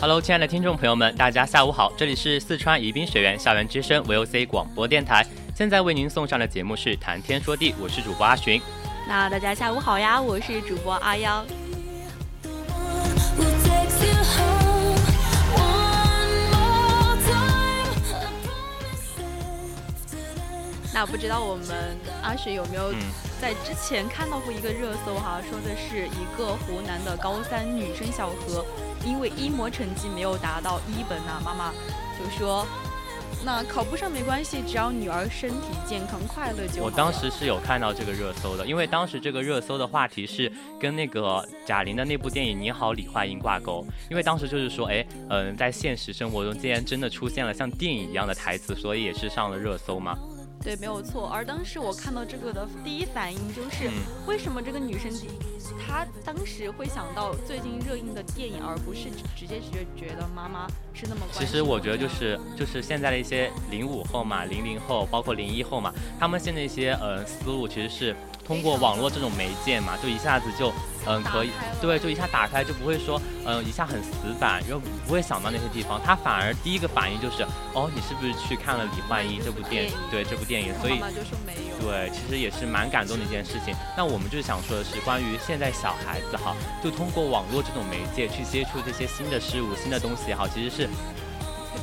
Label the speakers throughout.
Speaker 1: Hello，亲爱的听众朋友们，大家下午好，这里是四川宜宾学院校园之声 VOC 广播电台，现在为您送上的节目是谈天说地，我是主播阿寻。
Speaker 2: 那大家下午好呀，我是主播阿幺。那不知道我们阿雪有没有在之前看到过一个热搜哈，说的是一个湖南的高三女生小何，因为一模成绩没有达到一本呐，妈妈就说，那考不上没关系，只要女儿身体健康快乐就好。
Speaker 1: 我当时是有看到这个热搜的，因为当时这个热搜的话题是跟那个贾玲的那部电影《你好，李焕英》挂钩，因为当时就是说，哎，嗯，在现实生活中竟然真的出现了像电影一样的台词，所以也是上了热搜嘛。
Speaker 2: 对，没有错。而当时我看到这个的第一反应就是，为什么这个女生她当时会想到最近热映的电影，而不是直接觉觉得妈妈是那么？
Speaker 1: 其实我觉得就是就是现在的一些零五后嘛、零零后，包括零一后嘛，他们现在一些呃思路其实是。通过网络这种媒介嘛，就一下子就，嗯，可以，对，就一下打开，就不会说，嗯，一下很死板，又不会想到那些地方。他反而第一个反应就是，哦，你是不是去看了《李焕英》这部电影，对这部电影？所以，对，其实也是蛮感动的一件事情。那我们就是想说的是，关于现在小孩子哈，就通过网络这种媒介去接触这些新的事物、新的东西也好，其实是。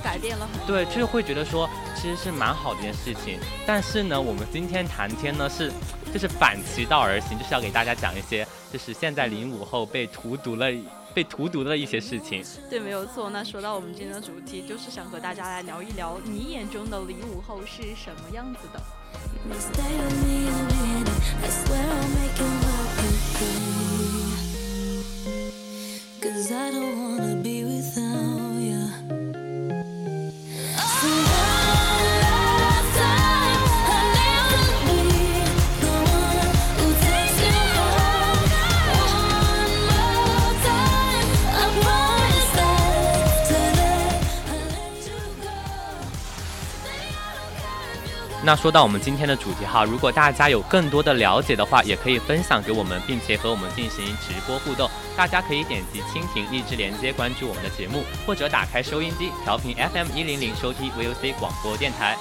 Speaker 2: 改变了很多，
Speaker 1: 对，就是会觉得说，其实是蛮好的一件事情。但是呢，我们今天谈天呢是，就是反其道而行，就是要给大家讲一些，就是现在零五后被荼毒了、被荼毒的一些事情。
Speaker 2: 对，没有错。那说到我们今天的主题，就是想和大家来聊一聊，你眼中的零五后是什么样子的？
Speaker 1: 那说到我们今天的主题哈，如果大家有更多的了解的话，也可以分享给我们，并且和我们进行直播互动。大家可以点击蜻蜓荔枝连接关注我们的节目，或者打开收音机调频 FM 一零零收听 VOC 广播电台。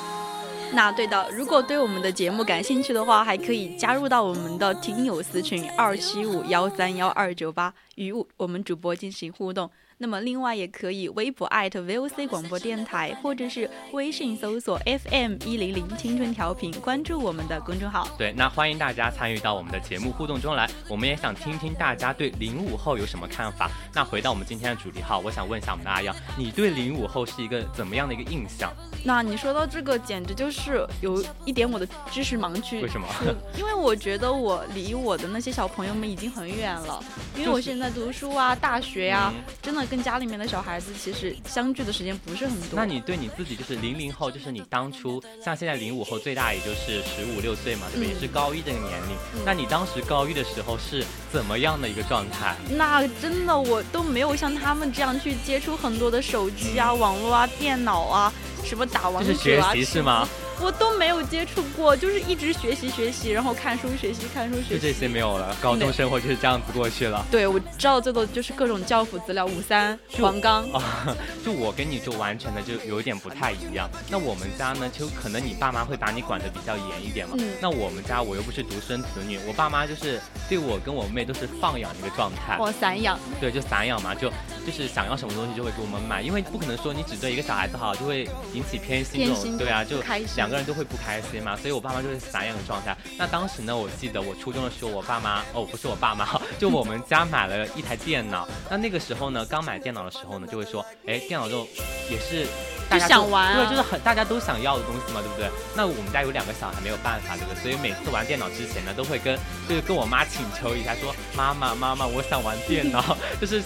Speaker 2: 那对的，如果对我们的节目感兴趣的话，还可以加入到我们的听友私群二七五幺三幺二九八，与我们主播进行互动。那么，另外也可以微博 @VOC 广播电台，或者是微信搜索 FM 一零零青春调频，关注我们的公众号。
Speaker 1: 对，那欢迎大家参与到我们的节目互动中来。我们也想听听大家对零五后有什么看法。那回到我们今天的主题哈，我想问一下我们的阿阳，你对零五后是一个怎么样的一个印象？
Speaker 2: 那你说到这个，简直就是有一点我的知识盲区。
Speaker 1: 为什么？
Speaker 2: 因为我觉得我离我的那些小朋友们已经很远了，因为我现在读书啊，大学呀，真的。跟家里面的小孩子其实相聚的时间不是很多。
Speaker 1: 那你对你自己就是零零后，就是你当初像现在零五后最大也就是十五六岁嘛，对不对？也是高一这个年龄。那你当时高一的时候是怎么样的一个状态？
Speaker 2: 那真的我都没有像他们这样去接触很多的手机啊、网络啊、电脑啊，什么打王者啊。
Speaker 1: 是学习是吗？
Speaker 2: 我都没有接触过，就是一直学习学习，然后看书学习看书学习，
Speaker 1: 就这些没有了。高中生活就是这样子过去了。
Speaker 2: 对，我知道最多就是各种教辅资料，五三、黄冈
Speaker 1: 啊。就我跟你就完全的就有点不太一样。那我们家呢，就可能你爸妈会把你管的比较严一点嘛。嗯。那我们家我又不是独生子女，我爸妈就是对我跟我妹都是放养的一个状态。
Speaker 2: 哦，散养。
Speaker 1: 对，就散养嘛，就就是想要什么东西就会给我们买，因为不可能说你只对一个小孩子好就会引起偏心这种，对啊，就两个人都会不开心嘛。所以我爸妈就是散养的状态。那当时呢，我记得我初中的时候，我爸妈哦，不是我爸妈，就我们家买了一台电脑。那那个时候呢，刚买电脑的时候呢，就会说，哎，电脑就也是。
Speaker 2: 就想玩，
Speaker 1: 对，就是很大家都想要的东西嘛，对不对？那我们家有两个小孩，没有办法，对不对？所以每次玩电脑之前呢，都会跟就是跟我妈请求一下，说妈妈妈妈，我想玩电脑，就是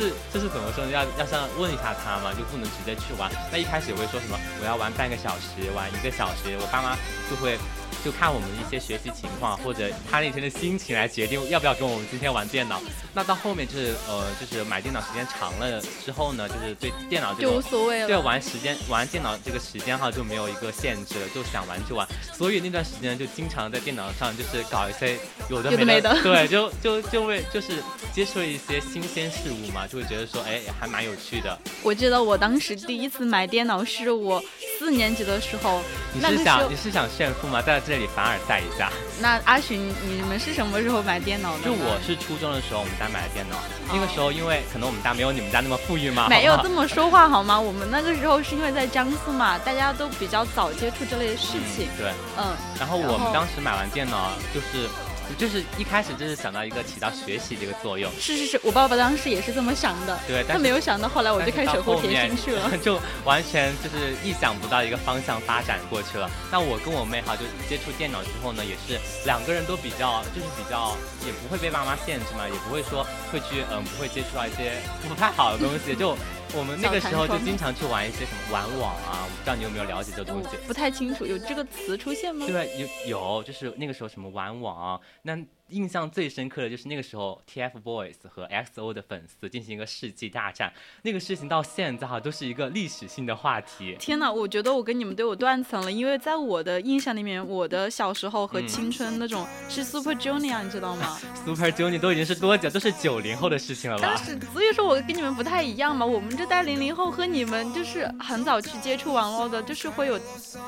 Speaker 1: 是这是怎么说呢？要要像问一下他嘛，就不能直接去玩。那一开始我会说什么我要玩半个小时，玩一个小时，我爸妈就会。就看我们一些学习情况，或者他那天的心情来决定要不要跟我们今天玩电脑。那到后面就是呃，就是买电脑时间长了之后呢，就是对电脑
Speaker 2: 就无所谓了。
Speaker 1: 对玩时间玩电脑这个时间哈就没有一个限制了，就想玩就玩。所以那段时间就经常在电脑上就是搞一些有的
Speaker 2: 没的。
Speaker 1: 对，就 就就会就是接触了一些新鲜事物嘛，就会觉得说哎还蛮有趣的。
Speaker 2: 我记得我当时第一次买电脑是我四年级的时候。
Speaker 1: 你是想你是想炫富吗？在。这里凡尔赛一下。
Speaker 2: 那阿寻，你们是什么时候买电脑的？
Speaker 1: 就我是初中的时候，我们家买的电脑。那个时候，因为可能我们家没有你们家那么富裕嘛。
Speaker 2: 没有这么说话好吗？我们那个时候是因为在江苏嘛，大家都比较早接触这类事情。
Speaker 1: 对，
Speaker 2: 嗯。
Speaker 1: 然后我们当时买完电脑就是。就是一开始就是想到一个起到学习这个作用，
Speaker 2: 是是是，我爸爸当时也是这么想的，
Speaker 1: 对，
Speaker 2: 他没有想到后来我就开始后贴心去了，
Speaker 1: 就完全就是意想不到一个方向发展过去了。那我跟我妹哈就接触电脑之后呢，也是两个人都比较就是比较也不会被爸妈限制嘛，也不会说会去嗯不会接触到一些不太好的东西就。我们那个时候就经常去玩一些什么玩网啊，我不知道你有没有了解这东西？
Speaker 2: 不太清楚，有这个词出现吗？
Speaker 1: 对，有有，就是那个时候什么玩网，那。印象最深刻的就是那个时候，TFBOYS 和 XO 的粉丝进行一个世纪大战，那个事情到现在哈都是一个历史性的话题。
Speaker 2: 天哪，我觉得我跟你们都有断层了，因为在我的印象里面，我的小时候和青春那种是 Super Junior，你知道吗？
Speaker 1: Super Junior 都已经是多久？都是九零后的事情了吧？
Speaker 2: 但是所以说我跟你们不太一样嘛，我们这代零零后和你们就是很早去接触网络的，就是会有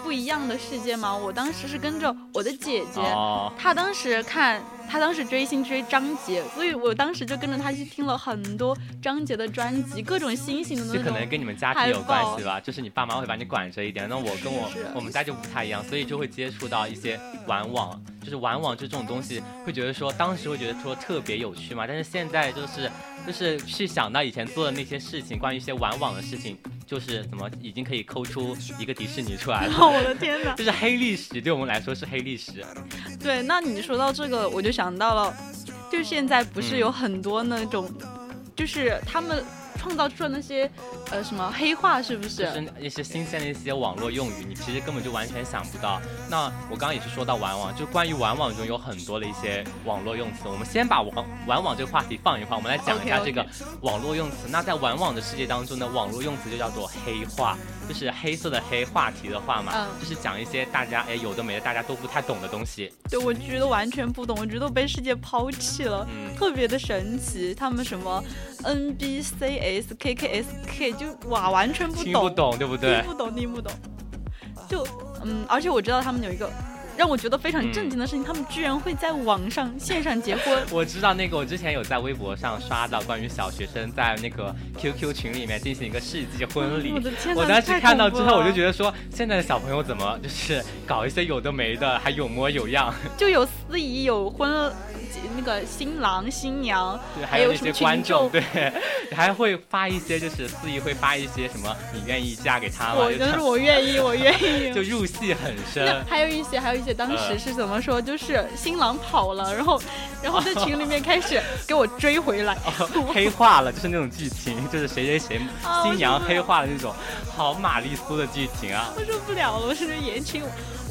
Speaker 2: 不一样的世界嘛。我当时是跟着我的姐姐，她当时看。他当时追星追张杰，所以我当时就跟着他去听了很多张杰的专辑，各种新型的那
Speaker 1: 种。这可能跟你们家庭有关系吧，就是你爸妈会把你管着一点。那我跟我我们家就不太一样，所以就会接触到一些玩网，就是玩网就这种东西，会觉得说当时会觉得说特别有趣嘛。但是现在就是就是去想到以前做的那些事情，关于一些玩网的事情。就是怎么已经可以抠出一个迪士尼出来了？
Speaker 2: 我的天哪！
Speaker 1: 就是黑历史，对我们来说是黑历史。
Speaker 2: 对，那你说到这个，我就想到了，就现在不是有很多那种，就是他们。创造出了那些，呃，什么黑话是不是？
Speaker 1: 就是一些新鲜的一些网络用语，你其实根本就完全想不到。那我刚刚也是说到玩网，就关于玩网中有很多的一些网络用词。我们先把玩玩网这个话题放一放，我们来讲一下这个网络用词。那在玩网的世界当中呢，网络用词就叫做黑话，就是黑色的黑，话题的话嘛，就是讲一些大家哎有的没的，大家都不太懂的东西。
Speaker 2: 对，我觉得完全不懂，我觉得被世界抛弃了，特别的神奇。他们什么 N B C S K K S K 就哇，完全不懂，听
Speaker 1: 不懂，对不对？
Speaker 2: 听不懂，听不懂。就嗯，而且我知道他们有一个。让我觉得非常震惊的事情，他们居然会在网上线上结婚。
Speaker 1: 我知道那个，我之前有在微博上刷到关于小学生在那个 QQ 群里面进行一个世纪婚礼。
Speaker 2: 我的天
Speaker 1: 我当时看到之后，我就觉得说，现在的小朋友怎么就是搞一些有的没的，还有模有样，
Speaker 2: 就有司仪，有婚。那个新郎新娘，
Speaker 1: 对，
Speaker 2: 还
Speaker 1: 有一些观众，对，还会发一些，就是司仪会发一些什么，你愿意嫁给他吗？
Speaker 2: 我就是我愿意，我愿意，
Speaker 1: 就入戏很深。
Speaker 2: 还有一些，还有一些，当时是怎么说？就是新郎跑了，然后，然后在群里面开始给我追回来，
Speaker 1: 黑化了，就是那种剧情，就是谁谁谁新娘黑化的那种，好玛丽苏的剧情啊！
Speaker 2: 我受不了了，我是言情。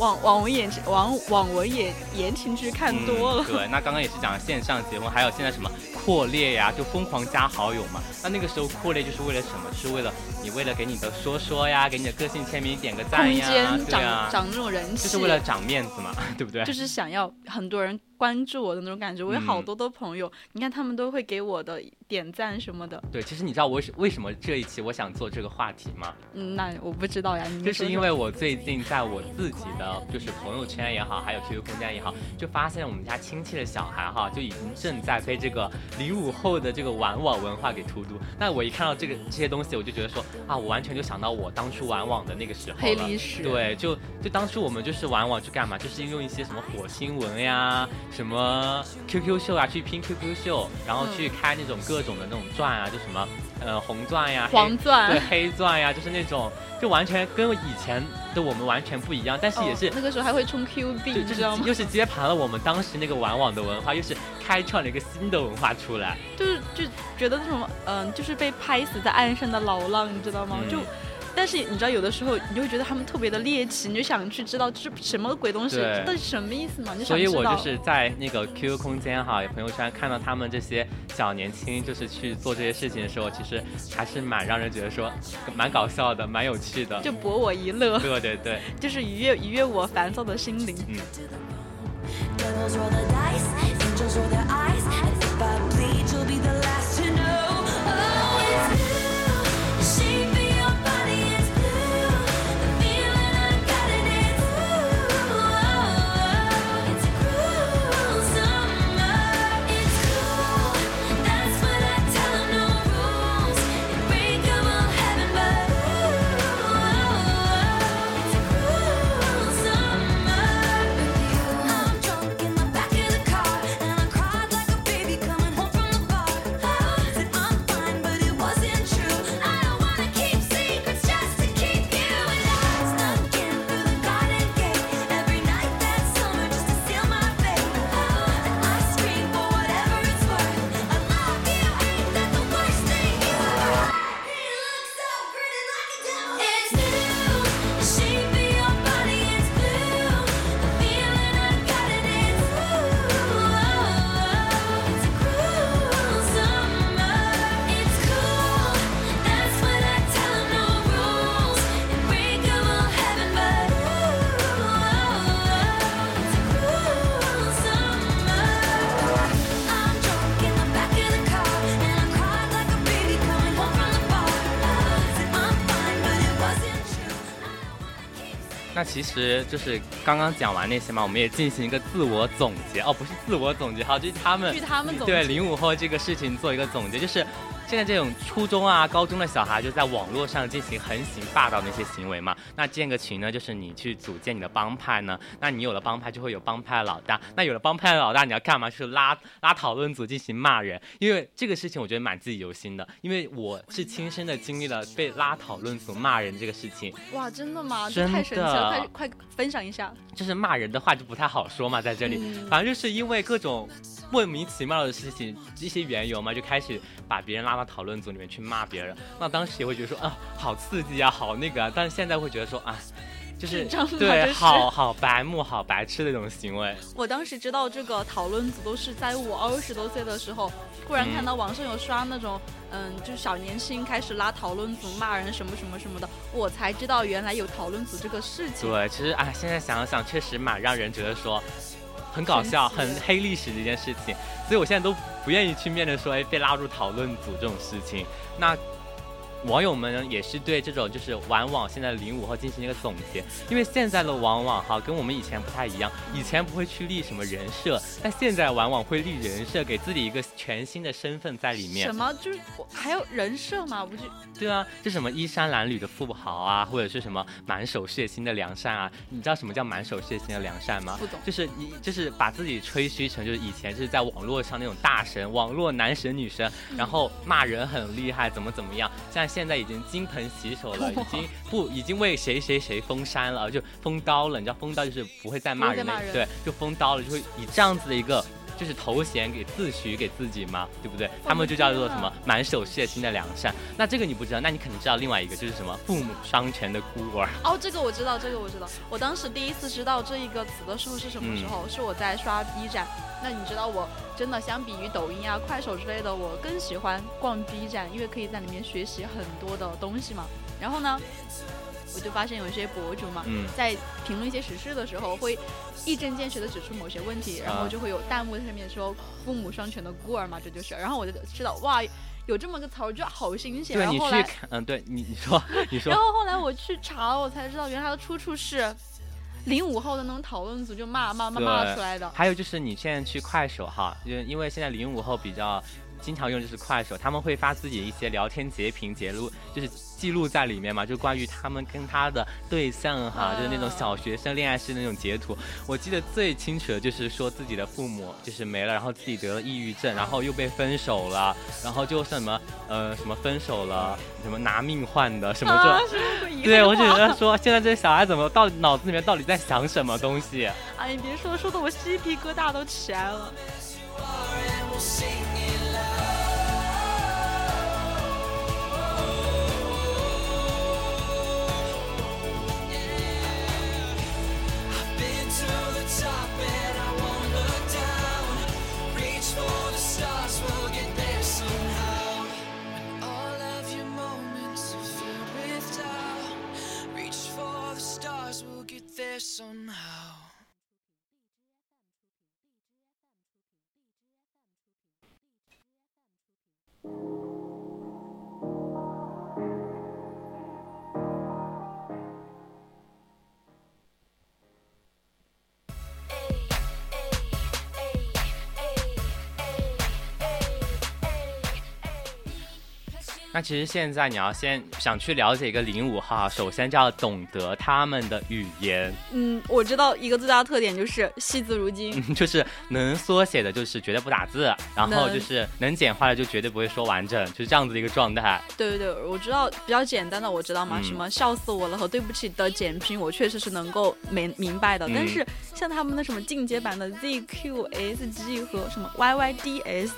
Speaker 2: 网网文言情网网文言言情剧看多了。
Speaker 1: 对，那刚刚也是讲线上结婚，还有现在什么扩列呀，就疯狂加好友嘛。那那个时候扩列就是为了什么？是为了你为了给你的说说呀，给你的个性签名点个赞
Speaker 2: 呀，
Speaker 1: 对啊，
Speaker 2: 涨那种人气，
Speaker 1: 就是为了长面子嘛，对不对？
Speaker 2: 就是想要很多人。关注我的那种感觉，我有好多的朋友，你看他们都会给我的点赞什么的。
Speaker 1: 对，其实你知道我为什么这一期我想做这个话题吗？
Speaker 2: 嗯，那我不知道呀。
Speaker 1: 就是因为我最近在我自己的就是朋友圈也好，还有 QQ 空间也好，就发现我们家亲戚的小孩哈，就已经正在被这个零五后的这个玩网文化给荼毒。那我一看到这个这些东西，我就觉得说啊，我完全就想到我当初玩网的那个时候
Speaker 2: 黑历史。
Speaker 1: 对，就就当初我们就是玩网去干嘛？就是用一些什么火星文呀。什么 QQ 秀啊，去拼 QQ 秀，然后去开那种各种的那种钻啊，就什么呃红钻呀、
Speaker 2: 黄钻、
Speaker 1: 对黑钻呀，就是那种就完全跟以前的我们完全不一样。但是也是
Speaker 2: 那个时候还会充 Q 币，你
Speaker 1: 知道吗？又是接盘了我们当时那个玩网的文化，又是开创了一个新的文化出来。
Speaker 2: 就是就觉得那种嗯，就是被拍死在岸上的老浪，你知道吗？就。但是你知道，有的时候你就会觉得他们特别的猎奇，你就想去知道这是什么鬼东西，这到底什么意思嘛？
Speaker 1: 所以我就是在那个 QQ 空间哈，朋友圈看到他们这些小年轻就是去做这些事情的时候，其实还是蛮让人觉得说蛮搞笑的，蛮有趣的，
Speaker 2: 就博我一乐。
Speaker 1: 对对对，
Speaker 2: 就是愉悦愉悦我烦躁的心灵。嗯。
Speaker 1: 那其实就是刚刚讲完那些嘛，我们也进行一个自我总结哦，不是自我总结哈，就是他们
Speaker 2: 据他们
Speaker 1: 对零五后这个事情做一个总结，就是。现在这种初中啊、高中的小孩就在网络上进行横行霸道那些行为嘛。那建个群呢，就是你去组建你的帮派呢。那你有了帮派，就会有帮派老大。那有了帮派的老大，你要干嘛？就是拉拉讨论组进行骂人。因为这个事情，我觉得蛮记忆犹新的。因为我是亲身的经历了被拉讨论组骂人这个事情。
Speaker 2: 哇，真的吗？
Speaker 1: 真的，
Speaker 2: 太神奇了！快快分享一下。
Speaker 1: 就是骂人的话就不太好说嘛，在这里，反正就是因为各种莫名其妙的事情，一些缘由嘛，就开始把别人拉到讨论组里面去。骂别人，那当时也会觉得说啊，好刺激啊，好那个啊。但是现在会觉得说啊，就是对，好好白目、好白痴的那种行为。
Speaker 2: 我当时知道这个讨论组都是在我二十多岁的时候，突然看到网上有刷那种，嗯，就是小年轻开始拉讨论组骂人什么什么什么的，我才知道原来有讨论组这个事情。
Speaker 1: 对，其实啊，现在想想确实蛮让人觉得说。很搞笑，很黑历史的一件事情，所以我现在都不愿意去面对说，哎，被拉入讨论组这种事情。那。网友们也是对这种就是玩网现在零五后进行一个总结，因为现在的玩网哈跟我们以前不太一样，以前不会去立什么人设，但现在玩网会立人设，给自己一个全新的身份在里面。
Speaker 2: 什么？就是还有人设吗？不是？
Speaker 1: 对啊，就什么衣衫褴褛的富豪啊，或者是什么满手血腥的良善啊？你知道什么叫满手血腥的良善吗？
Speaker 2: 不懂。
Speaker 1: 就是一 就是把自己吹嘘成就是以前就是在网络上那种大神，网络男神女神，然后骂人很厉害，怎么怎么样？像。现在已经金盆洗手了，已经不已经为谁谁谁封山了，就封刀了。你知道封刀就是不会再骂人了，对，就封刀了，就会以这样子的一个就是头衔给自诩给自己嘛，对不对？他们就叫做什么满手血腥的良善。那这个你不知道，那你肯定知道另外一个就是什么父母双全的孤儿。
Speaker 2: 哦，这个我知道，这个我知道。我当时第一次知道这一个词的时候是什么时候？是我在刷 B 站。那你知道我真的相比于抖音啊、快手之类的，我更喜欢逛 B 站，因为可以在里面学习很多的东西嘛。然后呢？我就发现有一些博主嘛，在评论一些时事的时候，会一针见血的指出某些问题，然后就会有弹幕上面说“父母双全的孤儿”嘛，这就是。然后我就知道，哇，有这么个词儿，就好新鲜。
Speaker 1: 对，你去看，嗯，对你你说你说。
Speaker 2: 然后后来我去查，我才知道原来它的出处是零五后的那种讨论组就骂骂骂骂出来的。
Speaker 1: 还有就是你现在去快手哈，因为因为现在零五后比较。经常用就是快手，他们会发自己一些聊天截屏截录，就是记录在里面嘛，就关于他们跟他的对象哈，就是那种小学生恋爱式那种截图。我记得最清楚的就是说自己的父母就是没了，然后自己得了抑郁症，然后又被分手了，然后就什么呃什么分手了，什么拿命换的什么
Speaker 2: 这，
Speaker 1: 对我就觉得说现在这小孩怎么到脑子里面到底在想什么东西？
Speaker 2: 哎，你别说，说的我鸡皮疙瘩都起来了。somehow.
Speaker 1: 那其实现在你要先想去了解一个零五后，首先就要懂得他们的语言。
Speaker 2: 嗯，我知道一个最大的特点就是惜字如金，
Speaker 1: 就是能缩写的，就是绝对不打字，然后就是能简化的就绝对不会说完整，就是这样子的一个状态。
Speaker 2: 对对对，我知道比较简单的，我知道吗？什么笑死我了和对不起的简拼，我确实是能够明明白的。但是像他们的什么进阶版的 ZQSG 和什么 YYDS，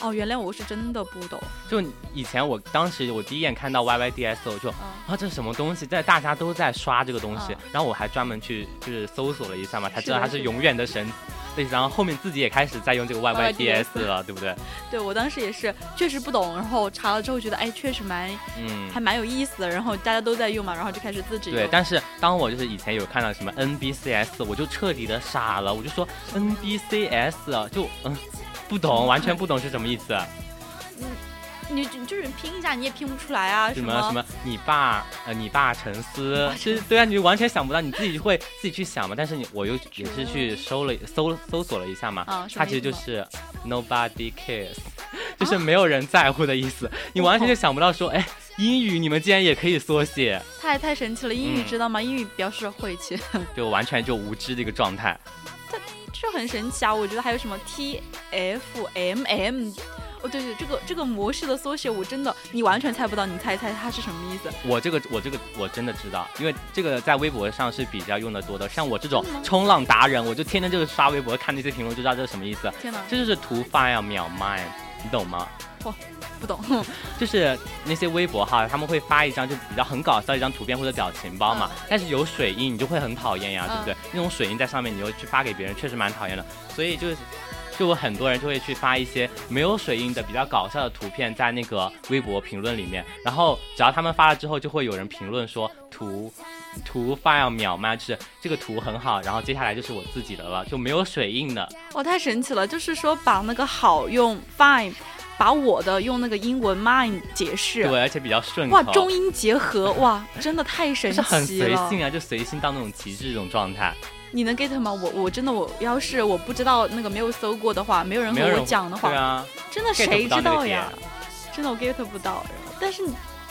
Speaker 2: 哦，原来我是真的不懂。
Speaker 1: 就以前我。当时我第一眼看到 Y Y D S，我就啊这是什么东西？在大家都在刷这个东西，然后我还专门去就是搜索了一下嘛，才知道它是永远的神。对，然后后面自己也开始在用这个 Y Y D S 了，对不对？
Speaker 2: 对，我当时也是确实不懂，然后查了之后觉得哎确实蛮嗯还蛮有意思的，然后大家都在用嘛，然后就开始自己
Speaker 1: 对。但是当我就是以前有看到什么 N B C S，我就彻底的傻了，我就说 N B C S 就嗯不懂，完全不懂是什么意思。
Speaker 2: 你就是拼一下，你也拼不出来啊！
Speaker 1: 什么什么，你爸呃，你爸沉思，其实对啊，你完全想不到，你自己会自己去想嘛。但是你我又也是去搜了搜搜索了一下嘛，它其实就是 nobody cares，就是没有人在乎的意思。你完全就想不到说，哎，英语你们竟然也可以缩写，
Speaker 2: 太太神奇了！英语知道吗？英语表示晦气，
Speaker 1: 就完全就无知的一个状态。
Speaker 2: 这就很神奇啊！我觉得还有什么 T F M M。哦，对对，这个这个模式的缩写，我真的你完全猜不到，你猜一猜它是什么意思？
Speaker 1: 我这个我这个我真的知道，因为这个在微博上是比较用的多的。像我这种冲浪达人，我就天天就是刷微博看那些评论，就知道这是什么意思。
Speaker 2: 天哪，
Speaker 1: 这就是图发呀秒卖，你懂吗？
Speaker 2: 嚯，不懂。
Speaker 1: 就是那些微博哈，他们会发一张就比较很搞笑一张图片或者表情包嘛，但是有水印，你就会很讨厌呀，对不对？那种水印在上面，你又去发给别人，确实蛮讨厌的。所以就是。就有很多人就会去发一些没有水印的比较搞笑的图片在那个微博评论里面，然后只要他们发了之后，就会有人评论说图图发要秒吗，就是这个图很好，然后接下来就是我自己的了，就没有水印的。
Speaker 2: 哇，太神奇了！就是说把那个好用 fine，把我的用那个英文 mine 解释，
Speaker 1: 对，而且比较顺。
Speaker 2: 哇，中英结合，哇，真的太神奇了。
Speaker 1: 是很随性啊，就随性到那种极致这种状态。
Speaker 2: 你能 get 吗？我我真的我要是我不知道那个没有搜过的话，没有人和我讲的话，
Speaker 1: 啊，
Speaker 2: 真的谁知道呀？真的我 get 不到。但是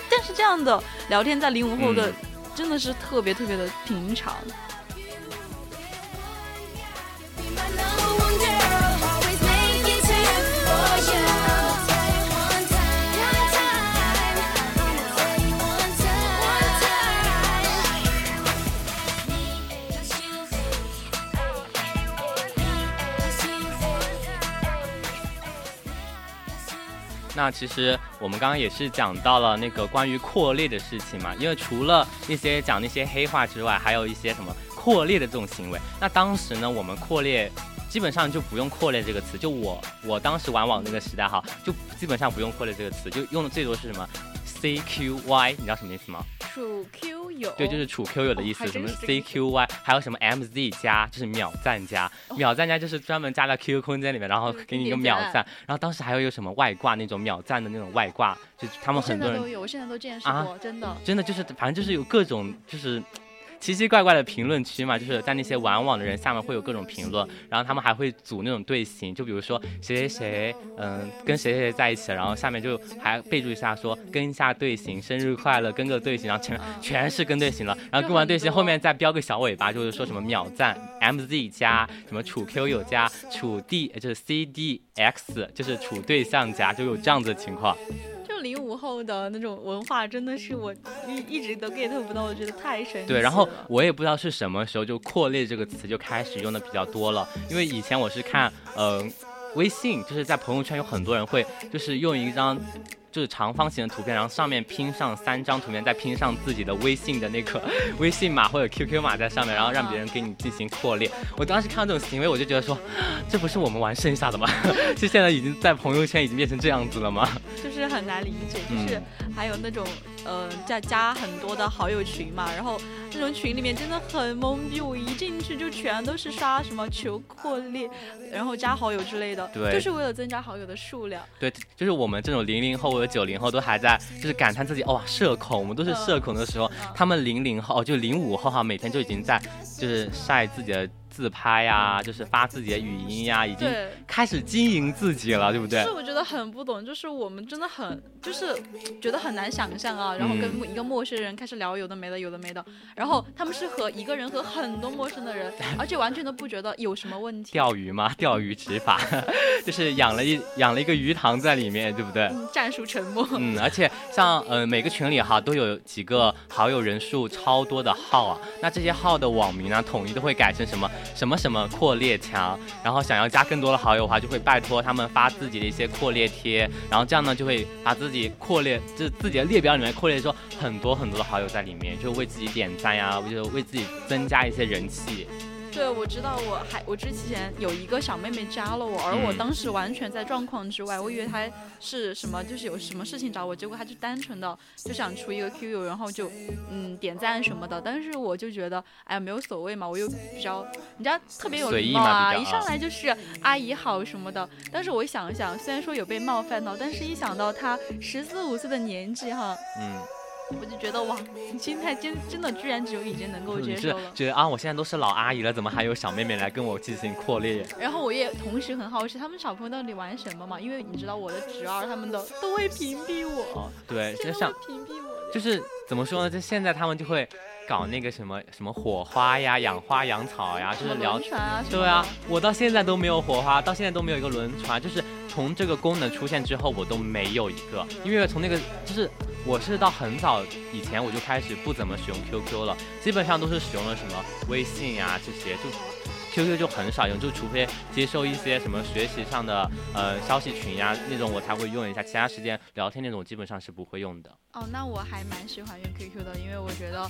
Speaker 2: 但是这样的聊天在零五后的真的是特别特别的平常。
Speaker 1: 那其实我们刚刚也是讲到了那个关于扩列的事情嘛，因为除了那些讲那些黑话之外，还有一些什么扩列的这种行为。那当时呢，我们扩列基本上就不用扩列这个词，就我我当时玩网那个时代哈，就基本上不用扩列这个词，就用的最多是什么 CQY，你知道什么意思吗？
Speaker 2: 楚 Q 友，
Speaker 1: 对，就是楚 Q 友的意思，
Speaker 2: 哦
Speaker 1: 什么
Speaker 2: 是
Speaker 1: CQY，还有什么 MZ 加，就是秒赞加，秒赞加就是专门加到 QQ 空间里面，然后
Speaker 2: 嗯
Speaker 1: 给你一个秒赞，然后当时还有有什么外挂那种秒赞的那种外挂，就他们很多人
Speaker 2: 都有，我现在都见识
Speaker 1: 啊
Speaker 2: 过，真的。
Speaker 1: 真的就是反正就是有各种就是。奇奇怪怪的评论区嘛，就是在那些玩网的人下面会有各种评论，然后他们还会组那种队形，就比如说谁谁谁，嗯，跟谁谁谁在一起，然后下面就还备注一下说跟一下队形，生日快乐，跟个队形，然后全
Speaker 2: 嗯
Speaker 1: 全是跟队形了，然后跟完队形后面再标个小尾巴，就是说什么秒赞 MZ 加什么处 Q 友加处 D 就是 CDX 就是处对象加，就有这样子的情况。
Speaker 2: 就零五后的那种文化，真的是我一一直都 get 不到，我觉得太神奇了。
Speaker 1: 对，然后我也不知道是什么时候就“扩列”这个词就开始用的比较多了，因为以前我是看，嗯、微信就是在朋友圈有很多人会就是用一张。就是长方形的图片，然后上面拼上三张图片，再拼上自己的微信的那个微信码或者 QQ 码在上面，然后让别人给你进行扩列。我当时看到这种行为，我就觉得说，这不是我们玩剩下的吗？是现在已经在朋友圈已经变成这样子了吗？
Speaker 2: 就是很难理解，就是
Speaker 1: 嗯
Speaker 2: 还有那种呃在加很多的好友群嘛，然后那种群里面真的很懵逼，我一进去就全都是刷什么求扩列，然后加好友之类的，
Speaker 1: 对
Speaker 2: 就是为了增加好友的数量。
Speaker 1: 对，就是我们这种零零后或者九零后都还在，就是感叹自己哇社恐，我们都是社恐的时候，
Speaker 2: 嗯
Speaker 1: 他们零零后就零五后哈，每天就已经在就是晒自己的自拍呀、就是发自己的语音呀、已经，开始经营自己了，对不对
Speaker 2: 是？我觉得很不懂，就是我们真的很就是觉得很难想象啊，然后跟
Speaker 1: 嗯
Speaker 2: 一个陌生人开始聊有的没的有的没的，然后他们是和一个人和很多陌生的人，而且完全都不觉得有什么问题。
Speaker 1: 钓鱼吗，钓鱼执法，就是养了一养了一个鱼塘在里面，对不对？
Speaker 2: 嗯，战术沉默。
Speaker 1: 嗯，而且像呃每个群里哈都有几个好友人数超多的号啊，那这些号的网名呢，统一都会改成什么什么什么扩列墙，然后想要加更多的好友的话，就会拜托他们发自己的一些扩列贴，然后这样呢就会把自己扩列，就是自己的列表里面扩列出很多很多的好友在里面，就为自己点赞呀，就为自己增加一些人气。
Speaker 2: 对，我知道，我还我之前有一个小妹妹加了我，而我
Speaker 1: 嗯。
Speaker 2: 当时完全在状况之外，我以为她是什么，就是有什么事情找我，结果她就单纯的就想出一个 QQ，然后就嗯点赞什么的，但是我就觉得哎呀没有所谓嘛，我又比较人家特别有
Speaker 1: 意
Speaker 2: 礼貌啊，
Speaker 1: 嘛
Speaker 2: 一上来就是阿姨好什么的，但是我一想一想，虽然说有被冒犯到，但是一想到她十四五岁的年纪哈，
Speaker 1: 嗯，
Speaker 2: 我就觉得哇，心态真真的居然只有已经能够接受了。
Speaker 1: 觉得啊，我现在都是老阿姨了，怎么还有小妹妹来跟我进行扩列？
Speaker 2: 然后我也同时很好奇，他们小朋友到底玩什么嘛？因为你知道我的侄儿他们的都会屏蔽我，
Speaker 1: 哦，对，就像
Speaker 2: 屏蔽我。
Speaker 1: 就是怎么说呢？就现在他们就会搞那个什么什么火花呀、养花养草呀，就是聊
Speaker 2: 轮。船啊？
Speaker 1: 对啊，我到现在都没有火花，到现在都没有一个轮船，就是从这个功能出现之后，我都没有一个，因为从那个就是我是到很早以前我就开始不怎么使用 QQ 了，基本上都是使用了什么微信呀、这些，就 QQ 就很少用，就除非接收一些什么学习上的呃消息群呀那种我才会用一下，其他时间聊天那种基本上是不会用的。
Speaker 2: 哦，那我还蛮喜欢用 QQ 的，因为我觉得。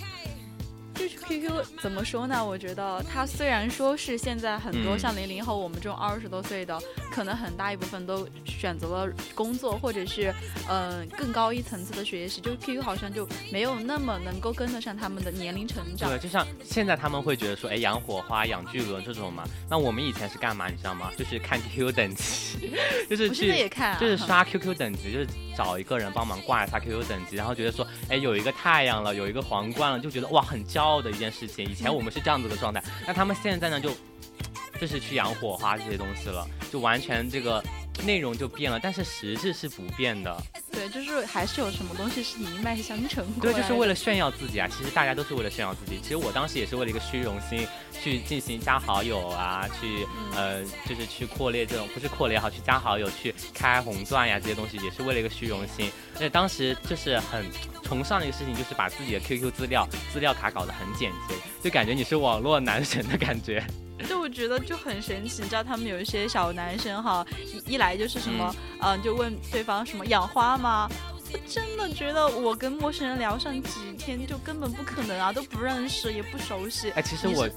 Speaker 2: 就是 QQ 怎么说呢？我觉得它虽然说是现在很多
Speaker 1: 嗯
Speaker 2: 像零零后我们这种二十多岁的，可能很大一部分都选择了工作，或者是嗯、呃更高一层次的学习，就 QQ 好像就没有那么能够跟得上他们的年龄成长。
Speaker 1: 对，就像现在他们会觉得说，哎，养火花、养巨轮这种嘛。那我们以前是干嘛，你知道吗？就是看 QQ 等级，就是
Speaker 2: 我现在
Speaker 1: 去
Speaker 2: 也看、啊，
Speaker 1: 就是刷 QQ 等级，就是找一个人帮忙挂一下 QQ 等级，然后觉得说，哎，有一个太阳了，有一个皇冠了，就觉得哇，很骄傲的一件事情。以前我们是这样子的状态，那他们现在呢，就就是去养火花这些东西了，就完全这个内容就变了，但是实质是不变的。
Speaker 2: 对，就是还是有什么东西是一脉相承过
Speaker 1: 对，就是为了炫耀自己啊！其实大家都是为了炫耀自己。其实我当时也是为了一个虚荣心去进行加好友啊，去呃，就是去扩列这种，不是扩列哈，去加好友，去开红钻呀这些东西，也是为了一个虚荣心。而且当时就是很崇尚的一个事情，就是把自己的 QQ 资料资料卡搞得很简洁，就感觉你是网络男神的感觉。
Speaker 2: 就我觉得就很神奇，你知道他们有一些小男生哈，一一来就是什么，嗯，就问对方什么养花吗？我真的觉得我跟陌生人聊上几天就根本不可能啊，都不认识也不熟悉。
Speaker 1: 哎，其实我。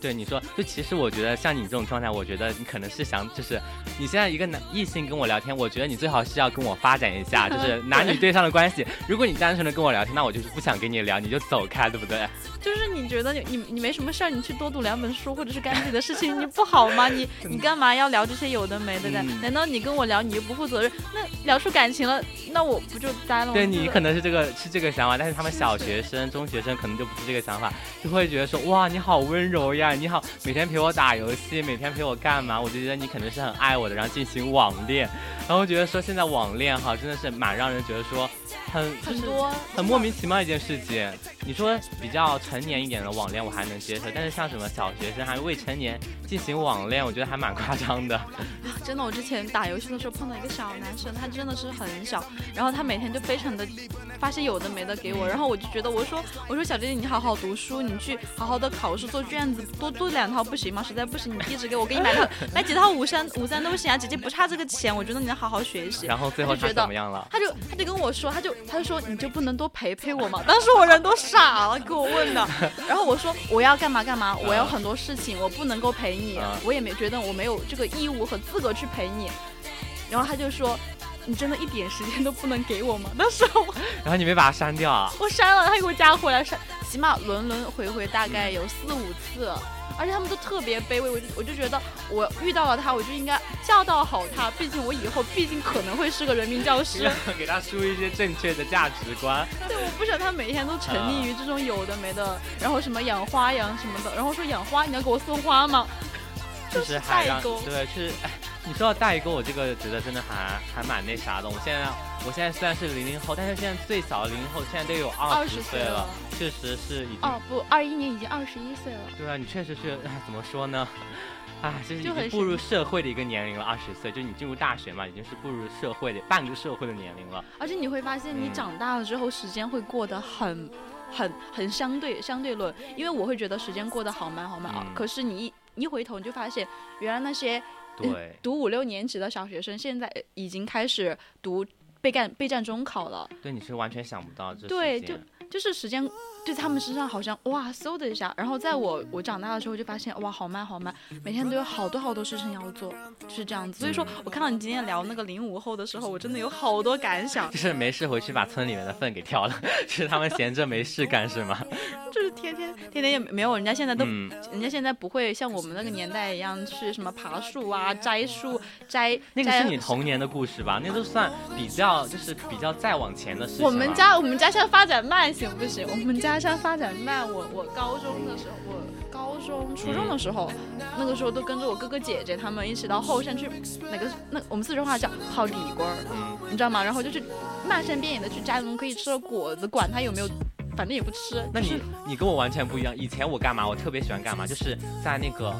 Speaker 1: 对你说，就其实我觉得像你这种状态，我觉得你可能是想，就是你现在一个男异性跟我聊天，我觉得你最好是要跟我发展一下，就 是男女对上的关系。如果你单纯的跟我聊天，那我就是不想跟你聊，你就走开，对不对？
Speaker 2: 就是你觉得你你你没什么事儿，你去多读两本书，或者是干自己的事情，你不好吗？你 你干嘛要聊这些有的没的呢？难道你跟我聊你又不负责任？那聊出感情了，那我不就呆了吗？
Speaker 1: 对你可能是这个是这个想法，但是他们小学生、中学生可能就不是这个想法，就会觉得说哇你好温柔呀。你好，每天陪我打游戏，每天陪我干嘛？我就觉得你肯定是很爱我的，然后进行网恋，然后觉得说现在网恋哈真的是蛮让人觉得说很
Speaker 2: 很多
Speaker 1: 很莫名其妙一件事情。你说比较成年一点的网恋我还能接受，但是像什么小学生还未成年进行网恋，我觉得还蛮夸张的。
Speaker 2: 真的，我之前打游戏的时候碰到一个小男生，他真的是很小，然后他每天就非常的发些有的没的给我，然后我就觉得我说我说小姐姐你好好读书，你去好好的考试做卷子。多做两套不行吗？实在不行，你一直给我，给你买套，买几套五三五三都行啊！姐姐不差这个钱，我觉得你要好好学习。
Speaker 1: 然后最后他怎么样了？
Speaker 2: 他就他就跟我说，他就他就说，你就不能多陪陪我吗？当时我人都傻了，给我问的。然后我说我要干嘛干嘛，我有很多事情，我不能够陪你，我也没觉得我没有这个义务和资格去陪你。然后他就说。你真的一点时间都不能给我吗？那时候，
Speaker 1: 然后你没把他删掉啊？
Speaker 2: 我删了，他给我加回来删，起码轮轮回回大概有四五次，而且他们都特别卑微，我就我就觉得我遇到了他，我就应该教导好他，毕竟我以后毕竟可能会是个人民教师，
Speaker 1: 给他输一些正确的价值观。
Speaker 2: 对，我不想他每天都沉溺于这种有的没的，然后什么养花养什么的，然后说养花你要给我送花吗？
Speaker 1: 就是
Speaker 2: 代沟，
Speaker 1: 对，是。你说到代沟，我这个觉得真的还还蛮那啥的。我现在我现在虽然是零零后，但是现在最小的零零后现在都有二十岁了，确实是已经
Speaker 2: 哦不，二一年已经二十一岁了。
Speaker 1: 对啊，你确实是怎么说呢？啊，就是已经步入社会的一个年龄了，二十岁，就你进入大学嘛，已经是步入社会的半个社会的年龄了。
Speaker 2: 而且你会发现，你长大了之后，时间会过得很很很相对相对论，因为我会觉得时间过得好慢好慢啊。可是你一一回头，你就发现原来那些。
Speaker 1: 对，
Speaker 2: 读五六年级的小学生现在已经开始读备战备战中考了。
Speaker 1: 对，你是完全想不到这。
Speaker 2: 对，就就是时间。对他们身上好像哇嗖的一下，然后在我我长大的时候就发现哇好慢好慢，每天都有好多好多事情要做，就是这样子。所以说我看到你今天聊那个零五后的时候，我真的有好多感想。
Speaker 1: 就是没事回去把村里面的粪给挑了，就是他们闲着没事干是吗？
Speaker 2: 就是天天天天也没有，人家现在都，人家现在不会像我们那个年代一样去什么爬树啊、摘树、摘。
Speaker 1: 那个是你童年的故事吧？那都算比较就是比较再往前的事情。
Speaker 2: 我们家我们家现在发展慢行不行？我们家。山发展慢，我我高中的时候，我高中初中的时候，那个时候都跟着我哥哥姐姐他们一起到后山去，那个那我们四川话叫泡地瓜儿，你知道吗？然后就去漫山遍野的去摘那种可以吃的果子，管它有没有，反正也不吃。
Speaker 1: 那你你跟我完全不一样，以前我干嘛？我特别喜欢干嘛？就是在那个。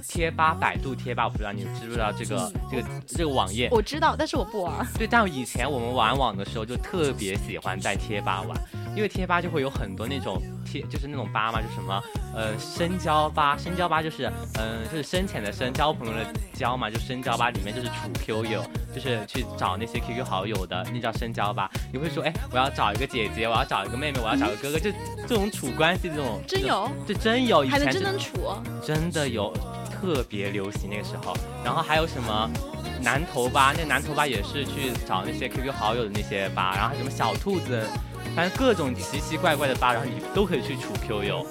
Speaker 1: 贴吧，百度贴吧，我不知道你知不知道这个这个这个网页。
Speaker 2: 我知道，但是我不玩。
Speaker 1: 对，但以前我们玩网的时候就特别喜欢在贴吧玩，因为贴吧就会有很多那种贴，就是那种吧嘛，就什么呃深交吧，深交吧就是嗯就是深浅的深，交朋友的交嘛，就深交吧里面就是处 Q 友，就是去找那些 QQ 好友的，那叫深交吧。你会说，哎，我要找一个姐姐，我要找一个妹妹，我要找个哥哥，就这种处关系这种。
Speaker 2: 真有？
Speaker 1: 就真有，
Speaker 2: 还能真能处？
Speaker 1: 真的有。特别流行那个时候，然后还有什么男头吧？那男头吧也是去找那些 QQ 好友的那些吧，然后什么小兔子，反正各种奇奇怪怪的吧，然后你都可以去处 Q 友。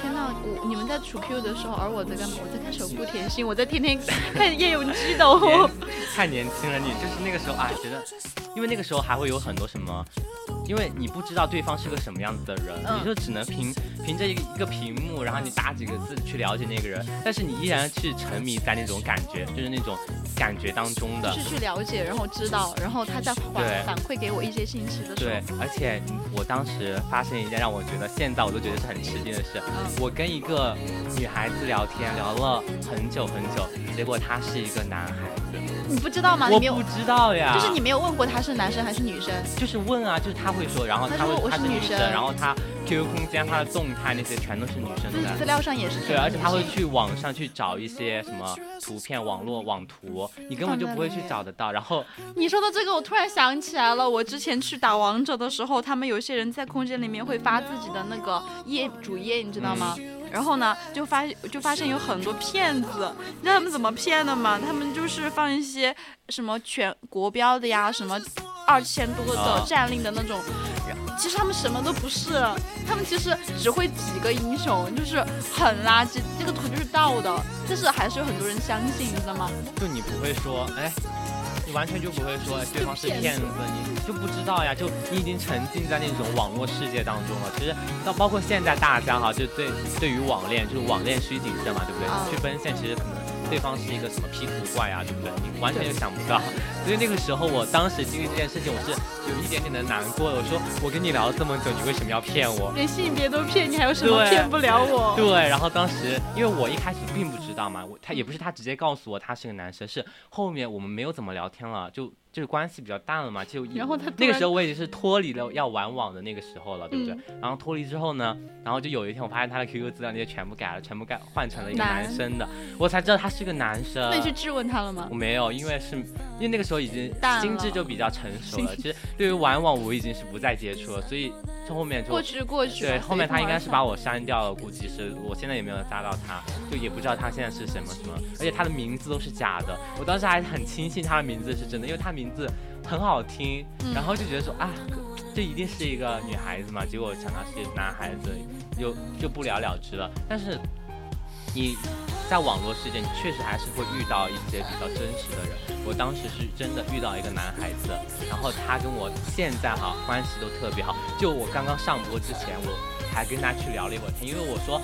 Speaker 2: 天呐，我你们在处 Q 的时候，而我在干嘛？我在看《守护甜心》，我在天天看叶永基的。
Speaker 1: 太年轻了，你就是那个时候啊，觉得，因为那个时候还会有很多什么。因为你不知道对方是个什么样子的人，你就只能凭凭着一个一个屏幕，然后你打几个字去了解那个人，但是你依然去沉迷在那种感觉，就是那种感觉当中的，
Speaker 2: 是去了解，然后知道，然后他再反反馈给我一些信息的时候。
Speaker 1: 对，而且我当时发生一件让我觉得现在我都觉得是很吃惊的事，我跟一个女孩子聊天聊了很久很久，结果他是一个男孩子。
Speaker 2: 你不知道吗？
Speaker 1: 我不知道呀。
Speaker 2: 就是你没有问过他是男生还是女生？
Speaker 1: 就是问啊，就是他会说，然后
Speaker 2: 他
Speaker 1: 会他是
Speaker 2: 女
Speaker 1: 生，然后他 QQ 空间他的动态那些全都是女生的。
Speaker 2: 资料上也是。
Speaker 1: 对，而且他会去网上去找一些什么图片、网络网图，你根本就不会去找得到。然后
Speaker 2: 你说的这个，我突然想起来了，我之前去打王者的时候，他们有些人在空间里面会发自己的那个页主页，你知道吗？然后呢，就发就发现有很多骗子，你知道他们怎么骗的吗？他们就是放一些什么全国标的呀，什么二千多的战令的那种，其实他们什么都不是，他们其实只会几个英雄，就是很垃圾，那个图就是盗的，但是还是有很多人相信，你知道吗？
Speaker 1: 就你不会说，哎。完全就不会说对方是骗子，你就不知道呀，就你已经沉浸在那种网络世界当中了。其实到包括现在大家哈，就对对于网恋，就是网恋需谨慎嘛，对不对？去奔现，其实可能。对方是一个什么 P 图怪啊，对不对？你完全就想不到。所以那个时候，我当时经历这件事情，我是有一点点的难过。我说，我跟你聊了这么久，你为什么要骗我？
Speaker 2: 连性别都骗，你还有什么骗不了我？
Speaker 1: 对。然后当时，因为我一开始并不知道嘛，我他也不是他直接告诉我他是个男生，是后面我们没有怎么聊天了，就。就是关系比较淡了嘛，就
Speaker 2: 然后他
Speaker 1: 那个时候我已经是脱离了要玩网的那个时候了，对不对？然后脱离之后呢，然后就有一天我发现他的 QQ 资料那些全部改了，全部改换成了一个男生的，我才知道他是个男生。
Speaker 2: 那你去质问他了吗？
Speaker 1: 我没有，因为是因为那个时候已经心智就比较成熟了。其实对于玩网我已经是不再接触了，所以就后面就
Speaker 2: 过去过去。
Speaker 1: 对，后面他应该是把我删掉了，估计是我现在也没有加到他，就也不知道他现在是什么什么，而且他的名字都是假的，我当时还很轻信他的名字是真的，因为他名字。很好听，然后就觉得说啊，这一定是一个女孩子嘛，结果想到是男孩子，又就不了了之了。但是你在网络世界，你确实还是会遇到一些比较真实的人。我当时是真的遇到一个男孩子，然后他跟我现在哈关系都特别好。就我刚刚上播之前，我还跟他去聊了一会儿天，因为我说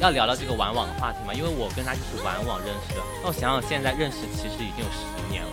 Speaker 1: 要聊聊这个玩网的话题嘛，因为我跟他就是玩网认识的。那我想想，现在认识其实已经有十年了。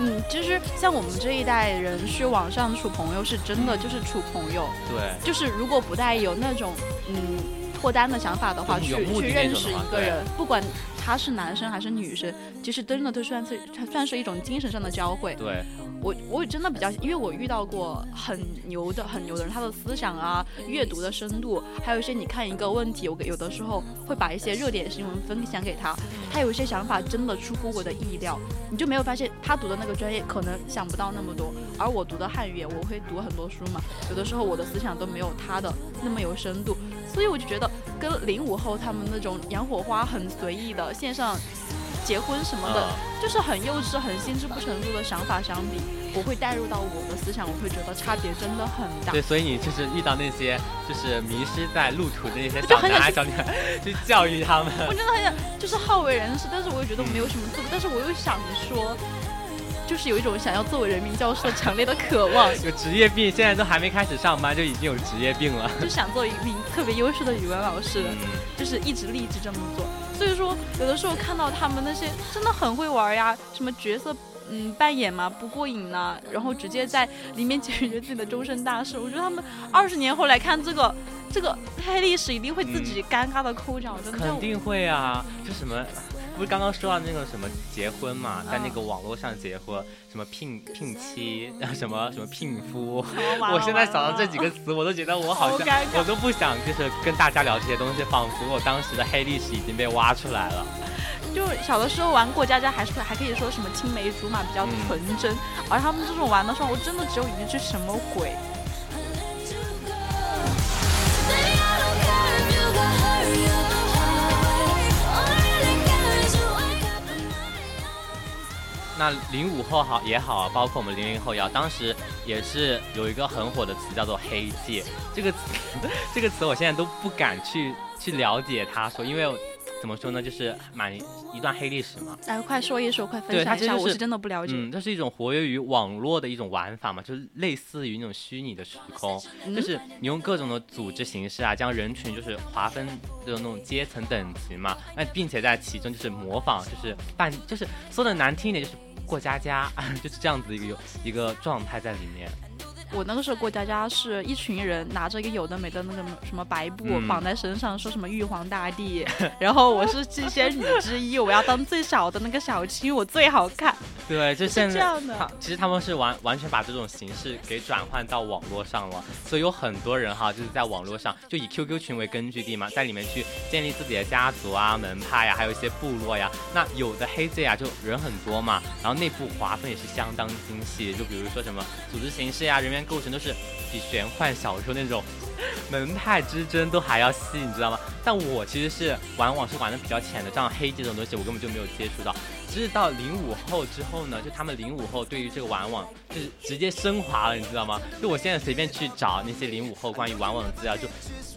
Speaker 2: 嗯，其实像我们这一代人去网上处朋友，是真的就是处朋友。
Speaker 1: 对，
Speaker 2: 就是如果不带有那种嗯脱单的想法的话，去去认识一个人，不管他是男生还是女生，其实真的都算是算是一种精神上的交汇。
Speaker 1: 对。
Speaker 2: 我我真的比较，因为我遇到过很牛的很牛的人，他的思想啊、阅读的深度，还有一些你看一个问题，我有的时候会把一些热点新闻分享给他，他有一些想法真的出乎我的意料，你就没有发现他读的那个专业可能想不到那么多，而我读的汉语，我会读很多书嘛，有的时候我的思想都没有他的那么有深度，所以我就觉得跟零五后他们那种养火花很随意的线上。结婚什么的，就是很幼稚、很心智不成熟的想法相比，我会带入到我的思想，我会觉得差别真的很大。
Speaker 1: 对，所以你就是遇到那些就是迷失在路途的那些小男孩、小女孩，去教育他们。
Speaker 2: 我真的很想，就是好为人师，但是我又觉得我没有什么资格，但是我又想说。就是有一种想要作为人民教师的强烈的渴望，
Speaker 1: 有职业病，现在都还没开始上班就已经有职业病了。
Speaker 2: 就想做一名特别优秀的语文老师，就是一直立志这么做。所以说，有的时候看到他们那些真的很会玩呀，什么角色嗯扮演嘛不过瘾呢，然后直接在里面解决自己的终身大事。我觉得他们二十年后来看这个这个黑历史，一定会自己尴尬的抠脚，真的。
Speaker 1: 肯定会啊，就什么。不是刚刚说到那个什么结婚嘛，在那个网络上结婚，什么聘聘妻，什么什么聘夫，我现在想到这几个词，我都觉得我好像我都不想就是跟大家聊这些东西，仿佛我当时的黑历史已经被挖出来了。
Speaker 2: 就小的时候玩过家家，还是还可以说什么青梅竹马比较纯真，而他们这种玩的时候，我真的只有一句什么鬼。
Speaker 1: 那零五后好也好啊，包括我们零零后也好，当时也是有一个很火的词叫做“黑界”。这个词，这个词我现在都不敢去去了解它，说因为。怎么说呢？就是蛮一段黑历史嘛。
Speaker 2: 来，快说一说，快分享一下。我是真的不了解。
Speaker 1: 嗯，这是一种活跃于网络的一种玩法嘛，就是类似于那种虚拟的时空，就是你用各种的组织形式啊，将人群就是划分的那种阶层等级嘛，那并且在其中就是模仿，就是扮，就是说的难听一点就是过家家，就是这样子一个有一个状态在里面。
Speaker 2: 我那个时候过家家是一群人拿着一个有的没的那个什么白布绑在身上，说什么玉皇大帝，然后我是七仙女之一，我要当最小的那个小青，我最好看。
Speaker 1: 对，就 现在，
Speaker 2: 他
Speaker 1: 其实他们是完完全把这种形式给转换到网络上了，所以有很多人哈，就是在网络上就以 QQ 群为根据地嘛，在里面去建立自己的家族啊、门派呀，还有一些部落呀。那有的黑 Z 啊，就人很多嘛，然后内部划分也是相当精细，就比如说什么组织形式呀、人员构成都是比玄幻小说那种 门派之争都还要细，你知道吗？但我其实是玩网是玩的比较浅的，这样黑这种东西我根本就没有接触到。其实到零五后之后呢，就他们零五后对于这个玩网就是直接升华了，你知道吗？就我现在随便去找那些零五后关于玩网的资料，就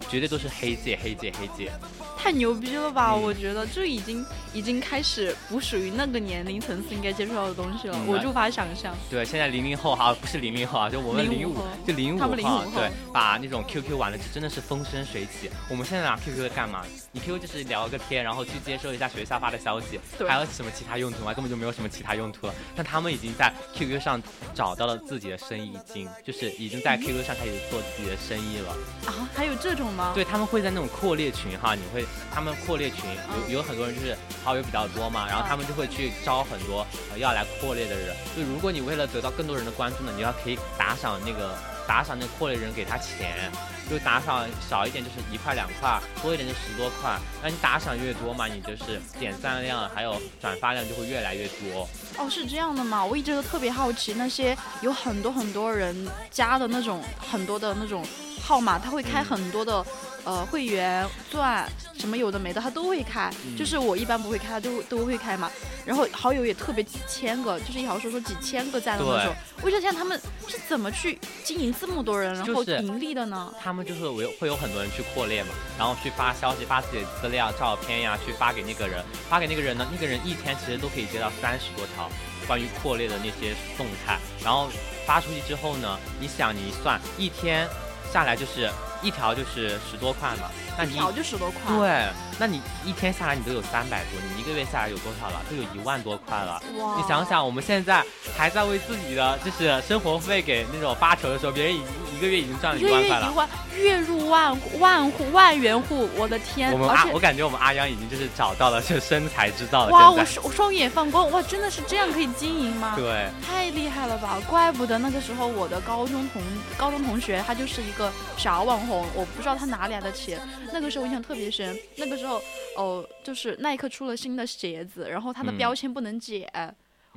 Speaker 1: 绝对都是黑界、黑界、黑界。
Speaker 2: 太牛逼了吧！我觉得就已经已经开始不属于那个年龄层次应该接触到的东西了，我就无法想象。
Speaker 1: 对，现在零零后哈，不是零零后啊，就我们零五，就零五
Speaker 2: 后，
Speaker 1: 对，把那种 QQ 玩的真的是风生水起。我们现在拿 QQ 干嘛？你 QQ 就是聊个天，然后去接收一下学校发的消息，还有什么其他用途吗？根本就没有什么其他用途了。但他们已经在 QQ 上找到了自己的生意经，就是已经在 QQ 上开始做自己的生意了。
Speaker 2: 啊，还有这种吗？
Speaker 1: 对，他们会在那种扩列群哈，你会，他们扩列群有有很多人就是好友比较多嘛，然后他们就会去招很多要来扩列的人。就如果你为了得到更多人的关注呢，你要可以打赏那个打赏那个扩列人给他钱。就打赏少一点就是一块两块，多一点就十多块。那你打赏越多嘛，你就是点赞量还有转发量就会越来越多。
Speaker 2: 哦，是这样的吗？我一直都特别好奇，那些有很多很多人加的那种很多的那种号码，他会开很多的。呃，会员钻什么有的没的，他都会开。就是我一般不会开，他都都会开嘛。然后好友也特别几千个，就是一条说说几千个赞的那种。我想想他们是怎么去经营这么多人，然后盈利的呢？
Speaker 1: 他们就是有会有很多人去扩列嘛，然后去发消息、发自己的资料、照片呀，去发给那个人。发给那个人呢，那个人一天其实都可以接到三十多条关于扩列的那些动态。然后发出去之后呢，你想你一算，一天下来就是。一条就是十多块嘛，那你
Speaker 2: 一条就十多块，
Speaker 1: 对，那你一天下来你都有三百多，你一个月下来有多少了？都有一万多块了。哇！你想想，我们现在还在为自己的就是生活费给那种发愁的时候，别人已经一个月已经赚了一万块了。
Speaker 2: 月入万万户万元户，我的天！
Speaker 1: 我们阿我感觉我们阿央已经就是找到了这生财之道了。
Speaker 2: 哇！我双双眼放光，哇！真的是这样可以经营吗？
Speaker 1: 对，
Speaker 2: 太厉害了吧！怪不得那个时候我的高中同高中同学他就是一个小网红。我不知道他哪里来的钱，那个时候我印象特别深。那个时候，哦，就是耐克出了新的鞋子，然后它的标签不能剪，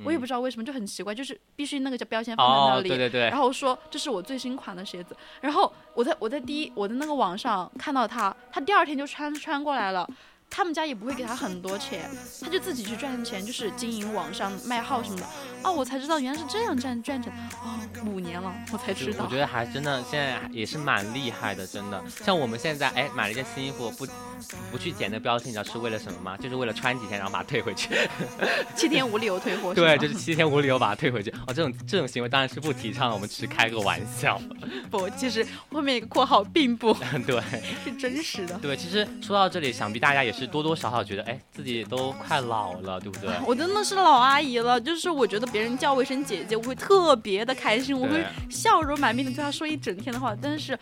Speaker 2: 我也不知道为什么，就很奇怪，就是必须那个叫标签放在那里。
Speaker 1: 对对对。
Speaker 2: 然后说这是我最新款的鞋子，然后我在我在第一我的那个网上看到他，他第二天就穿穿过来了。他们家也不会给他很多钱，他就自己去赚钱，就是经营网上卖号什么的。哦，我才知道原来是这样赚赚钱。哦，五年了，我才知道。
Speaker 1: 我觉得还真的现在也是蛮厉害的，真的。像我们现在哎买了一件新衣服，不不去剪那标签，你知道是为了什么吗？就是为了穿几天然后把它退回去。
Speaker 2: 七天无理由退货。
Speaker 1: 对，就是七天无理由把它退回去。哦，这种这种行为当然是不提倡的，我们只是开个玩笑。
Speaker 2: 不，其实后面一个括号并不。
Speaker 1: 对，
Speaker 2: 是真实的。
Speaker 1: 对，其实说到这里，想必大家也是。是多多少少觉得，哎，自己都快老了，对不对？
Speaker 2: 我真的是老阿姨了，就是我觉得别人叫我一声姐姐，我会特别的开心，我会笑容满面的对她说一整天的话。但是，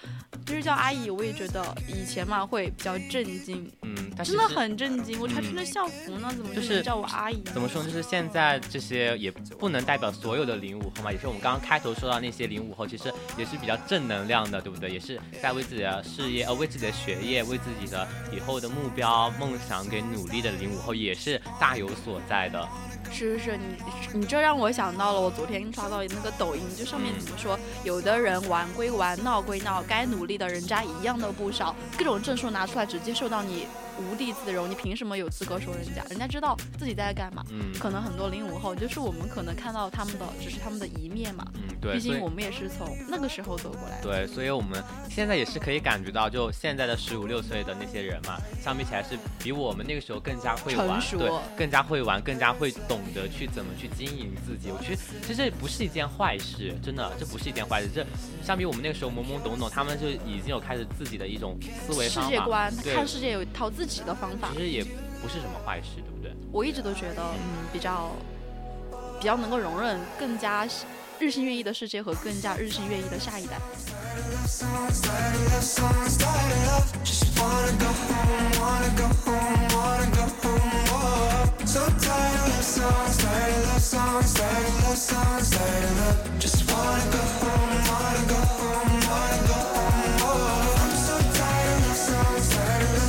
Speaker 2: 就是叫阿姨，我也觉得以前嘛会比较震惊，
Speaker 1: 嗯，
Speaker 2: 真的很震惊。我还穿着校服呢，怎么就是叫我阿姨？
Speaker 1: 怎么说？就是现在这些也不能代表所有的零五后嘛，也是我们刚刚开头说到那些零五后，其实也是比较正能量的，对不对？也是在为自己的事业，呃，为自己的学业，为自己的以后的目标梦。梦想给努力的零五后也是大有所在的。
Speaker 2: 是是是，你你这让我想到了，我昨天刷到那个抖音，就上面怎么说，有的人玩归玩，闹归闹，该努力的人家一样都不少，各种证书拿出来，直接受到你。无地自容，你凭什么有资格说人家？人家知道自己在干嘛。嗯，可能很多零五后就是我们可能看到他们的只是他们的一面嘛。
Speaker 1: 嗯，对。
Speaker 2: 毕竟我们也是从那个时候走过来。
Speaker 1: 对，所以我们现在也是可以感觉到，就现在的十五六岁的那些人嘛，相比起来是比我们那个时候更加会玩，对，更加会玩，更加会懂得去怎么去经营自己。我觉得其实这不是一件坏事，真的，这不是一件坏事。这相比我们那个时候懵懵懂懂，他们就已经有开始自己的一种思维
Speaker 2: 世界观，看世界有一套自己。的方法
Speaker 1: 其实也不是什么坏事，对不对？
Speaker 2: 我一直都觉得，嗯，比较比较能够容忍更加日新月异的世界和更加日新月异的下一代。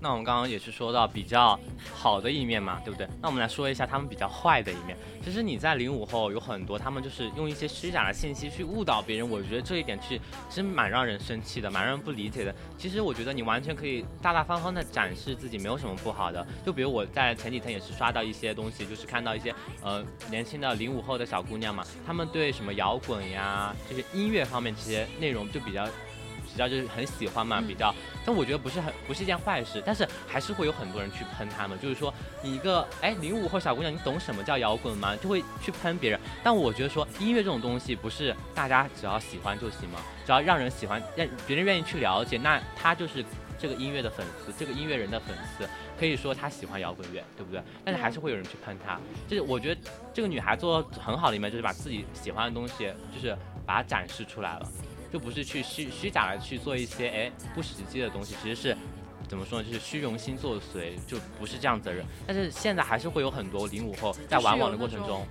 Speaker 1: 那我们刚刚也是说到比较好的一面嘛，对不对？那我们来说一下他们比较坏的一面。其实你在零五后有很多，他们就是用一些虚假的信息去误导别人。我觉得这一点是其实蛮让人生气的，蛮让人不理解的。其实我觉得你完全可以大大方方的展示自己，没有什么不好的。就比如我在前几天也是刷到一些东西，就是看到一些呃年轻的零五后的小姑娘嘛，她们对什么摇滚呀，就是音乐方面这些内容就比较。比较就是很喜欢嘛，比较，但我觉得不是很不是一件坏事，但是还是会有很多人去喷他们，就是说你一个哎零五后小姑娘，你懂什么叫摇滚吗？就会去喷别人。但我觉得说音乐这种东西不是大家只要喜欢就行吗？只要让人喜欢，让别人愿意去了解，那他就是这个音乐的粉丝，这个音乐人的粉丝，可以说他喜欢摇滚乐，对不对？但是还是会有人去喷他。就是我觉得这个女孩做很好的一面，就是把自己喜欢的东西，就是把它展示出来了。就不是去虚虚假的去做一些哎不实际的东西，其实是怎么说呢？就是虚荣心作祟，就不是这样子的人。但是现在还是会有很多零五后在玩网的过程中，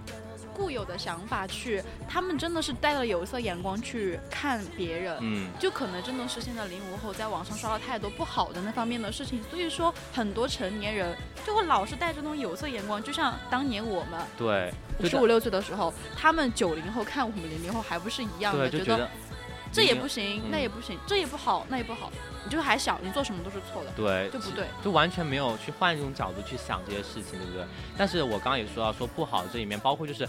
Speaker 2: 固有的想法去，他们真的是带着有色眼光去看别人，嗯，就可能真的是现在零五后在网上刷了太多不好的那方面的事情，所以说很多成年人就会老是带着那种有色眼光，就像当年我们
Speaker 1: 对
Speaker 2: 十五六岁的时候，他们九零后看我们零零后还不是一样的，
Speaker 1: 觉
Speaker 2: 得。这也不行，那也不行，这也不好，那也不好。你就还小，你做什么都是错的，
Speaker 1: 对，
Speaker 2: 就不对，
Speaker 1: 就完全没有去换一种角度去想这些事情，对不对？但是我刚刚也说到，说不好这里面，包括就是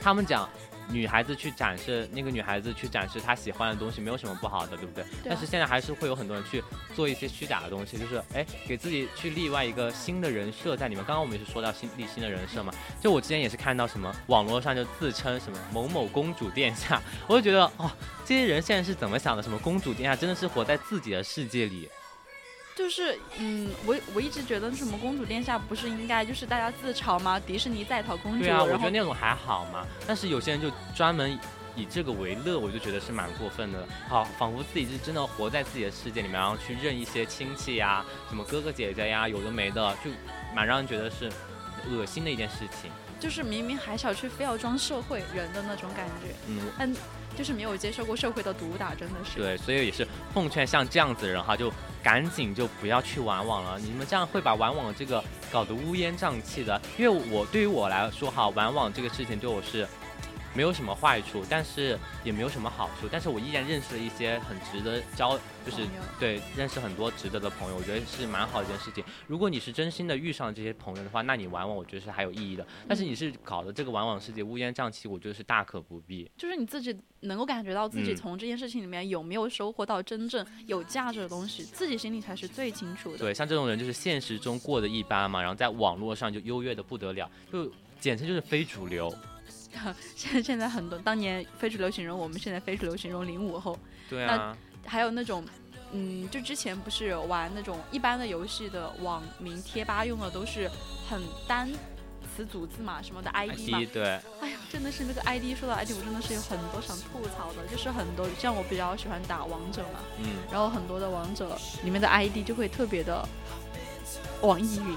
Speaker 1: 他们讲。女孩子去展示那个女孩子去展示她喜欢的东西，没有什么不好的，对不对？但是现在还是会有很多人去做一些虚假的东西，就是哎，给自己去立外一个新的人设在里面。刚刚我们也是说到新立新的人设嘛，就我之前也是看到什么网络上就自称什么某某公主殿下，我就觉得哦，这些人现在是怎么想的？什么公主殿下真的是活在自己的世界里。
Speaker 2: 就是，嗯，我我一直觉得什么公主殿下不是应该就是大家自嘲吗？迪士尼在逃公主。
Speaker 1: 对啊，我觉得那种还好嘛。但是有些人就专门以这个为乐，我就觉得是蛮过分的。好，仿佛自己是真的活在自己的世界里面，然后去认一些亲戚呀，什么哥哥姐姐呀，有的没的，就蛮让人觉得是恶心的一件事情。
Speaker 2: 就是明明还小，却非要装社会人的那种感觉。
Speaker 1: 嗯。
Speaker 2: 嗯。就是没有接受过社会的毒打，真的是。
Speaker 1: 对，所以也是奉劝像这样子的人哈，就赶紧就不要去玩网了。你们这样会把玩网这个搞得乌烟瘴气的。因为我对于我来说哈，玩网这个事情对我是。没有什么坏处，但是也没有什么好处，但是我依然认识了一些很值得交，就是对认识很多值得的朋友，我觉得是蛮好一件事情。如果你是真心的遇上这些朋友的话，那你玩网我觉得是还有意义的。但是你是搞的这个玩网世界乌烟瘴气，我觉得是大可不必。
Speaker 2: 就是你自己能够感觉到自己从这件事情里面有没有收获到真正有价值的东西，自己心里才是最清楚的。
Speaker 1: 对，像这种人就是现实中过得一般嘛，然后在网络上就优越的不得了，就简直就是非主流。
Speaker 2: 现在现在很多当年非主流形容我们现在非主流形容零五后，
Speaker 1: 对啊，
Speaker 2: 还有那种，嗯，就之前不是玩那种一般的游戏的网名贴吧用的都是很单词组字嘛，什么的 ID 嘛，
Speaker 1: 对，
Speaker 2: 哎呀，真的是那个 ID 说到 ID 我真的是有很多想吐槽的，就是很多像我比较喜欢打王者嘛，嗯，然后很多的王者里面的 ID 就会特别的网易云。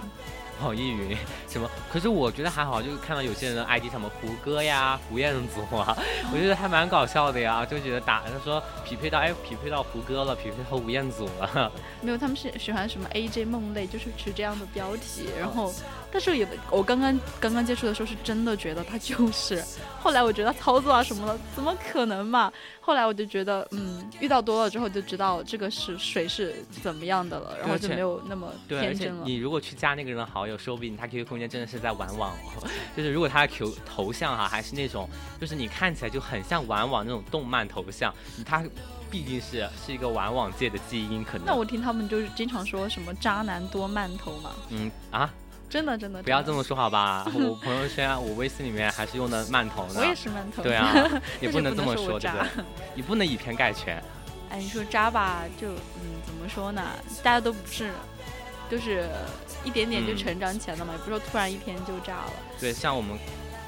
Speaker 1: 网易云什么？可是我觉得还好，就是看到有些人的 ID 什么胡歌呀、胡彦祖啊，我觉得还蛮搞笑的呀。就觉得打他说匹配到哎，匹配到胡歌了，匹配到吴彦祖了。
Speaker 2: 没有，他们是喜欢什么 AJ 梦泪，就是取这样的标题，然后但是也我刚刚刚刚接触的时候是真的觉得他就是，后来我觉得操作啊什么的怎么可能嘛？后来我就觉得嗯，遇到多了之后就知道这个是谁是怎么样的了，然后就没有那么天真了。
Speaker 1: 你如果去加那个人的好友，说不定他 QQ 空间真的是在玩网，就是如果他的 Q 头像哈还是那种，就是你看起来就很像玩网那种动漫头像，他。毕竟是是一个玩网界的基因，可能。
Speaker 2: 那我听他们就是经常说什么渣男多慢头嘛。
Speaker 1: 嗯啊，
Speaker 2: 真的真的。
Speaker 1: 不要这么说好吧？我朋友圈我微信里面还是用的慢头呢。
Speaker 2: 我也是慢头。
Speaker 1: 对啊，也不能这么说，
Speaker 2: 对不对？
Speaker 1: 你不能以偏概全。
Speaker 2: 哎，你说渣吧，就嗯，怎么说呢？大家都不是，就是一点点就成长起来了嘛，也不是说突然一天就炸了。
Speaker 1: 对，像我们。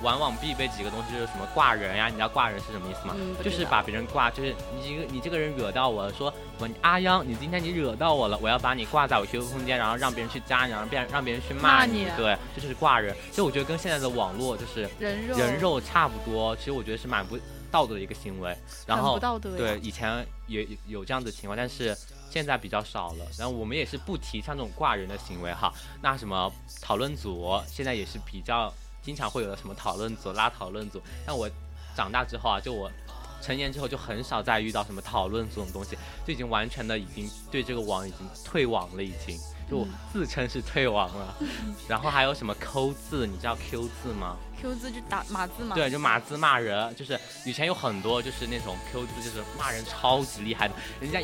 Speaker 1: 往往必备几个东西就是什么挂人呀？你知道挂人是什么意思吗？就是把别人挂，就是你这个你这个人惹到我了，说我阿央，你今天你惹到我了，我要把你挂在我 QQ 空间，然后让别人去加你，然后别让别人去骂
Speaker 2: 你，
Speaker 1: 对，这就是挂人。其实我觉得跟现在的网络就是
Speaker 2: 人肉
Speaker 1: 人肉差不多。其实我觉得是蛮不道德的一个行为。然后对，以前也有这样的情况，但是现在比较少了。然后我们也是不提倡这种挂人的行为哈。那什么讨论组现在也是比较。经常会有的什么讨论组拉讨论组，但我长大之后啊，就我成年之后就很少再遇到什么讨论组这种东西，就已经完全的已经对这个网已经退网了，已经就自称是退网了。然后还有什么抠字，你知道 Q 字吗
Speaker 2: ？Q 字就打码字嘛。
Speaker 1: 对，就码字骂人，就是以前有很多就是那种 Q 字，就是骂人超级厉害的，人家。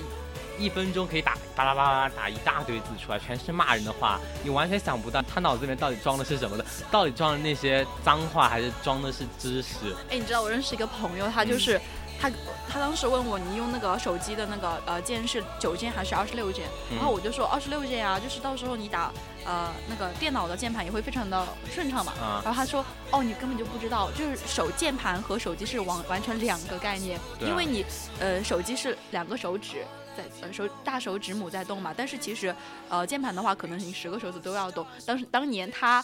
Speaker 1: 一分钟可以打巴拉巴拉打一大堆字出来，全是骂人的话，你完全想不到他脑子里面到底装的是什么的，到底装的那些脏话还是装的是知识？
Speaker 2: 哎，你知道我认识一个朋友，他就是他，他当时问我，你用那个手机的那个呃键是九键还是二十六键？然后我就说二十六键啊，就是到时候你打呃那个电脑的键盘也会非常的顺畅嘛。然后他说哦，你根本就不知道，就是手键盘和手机是完完全两个概念，因为你呃手机是两个手指。在呃手大手指母在动嘛，但是其实，呃键盘的话，可能你十个手指都要动。当时当年他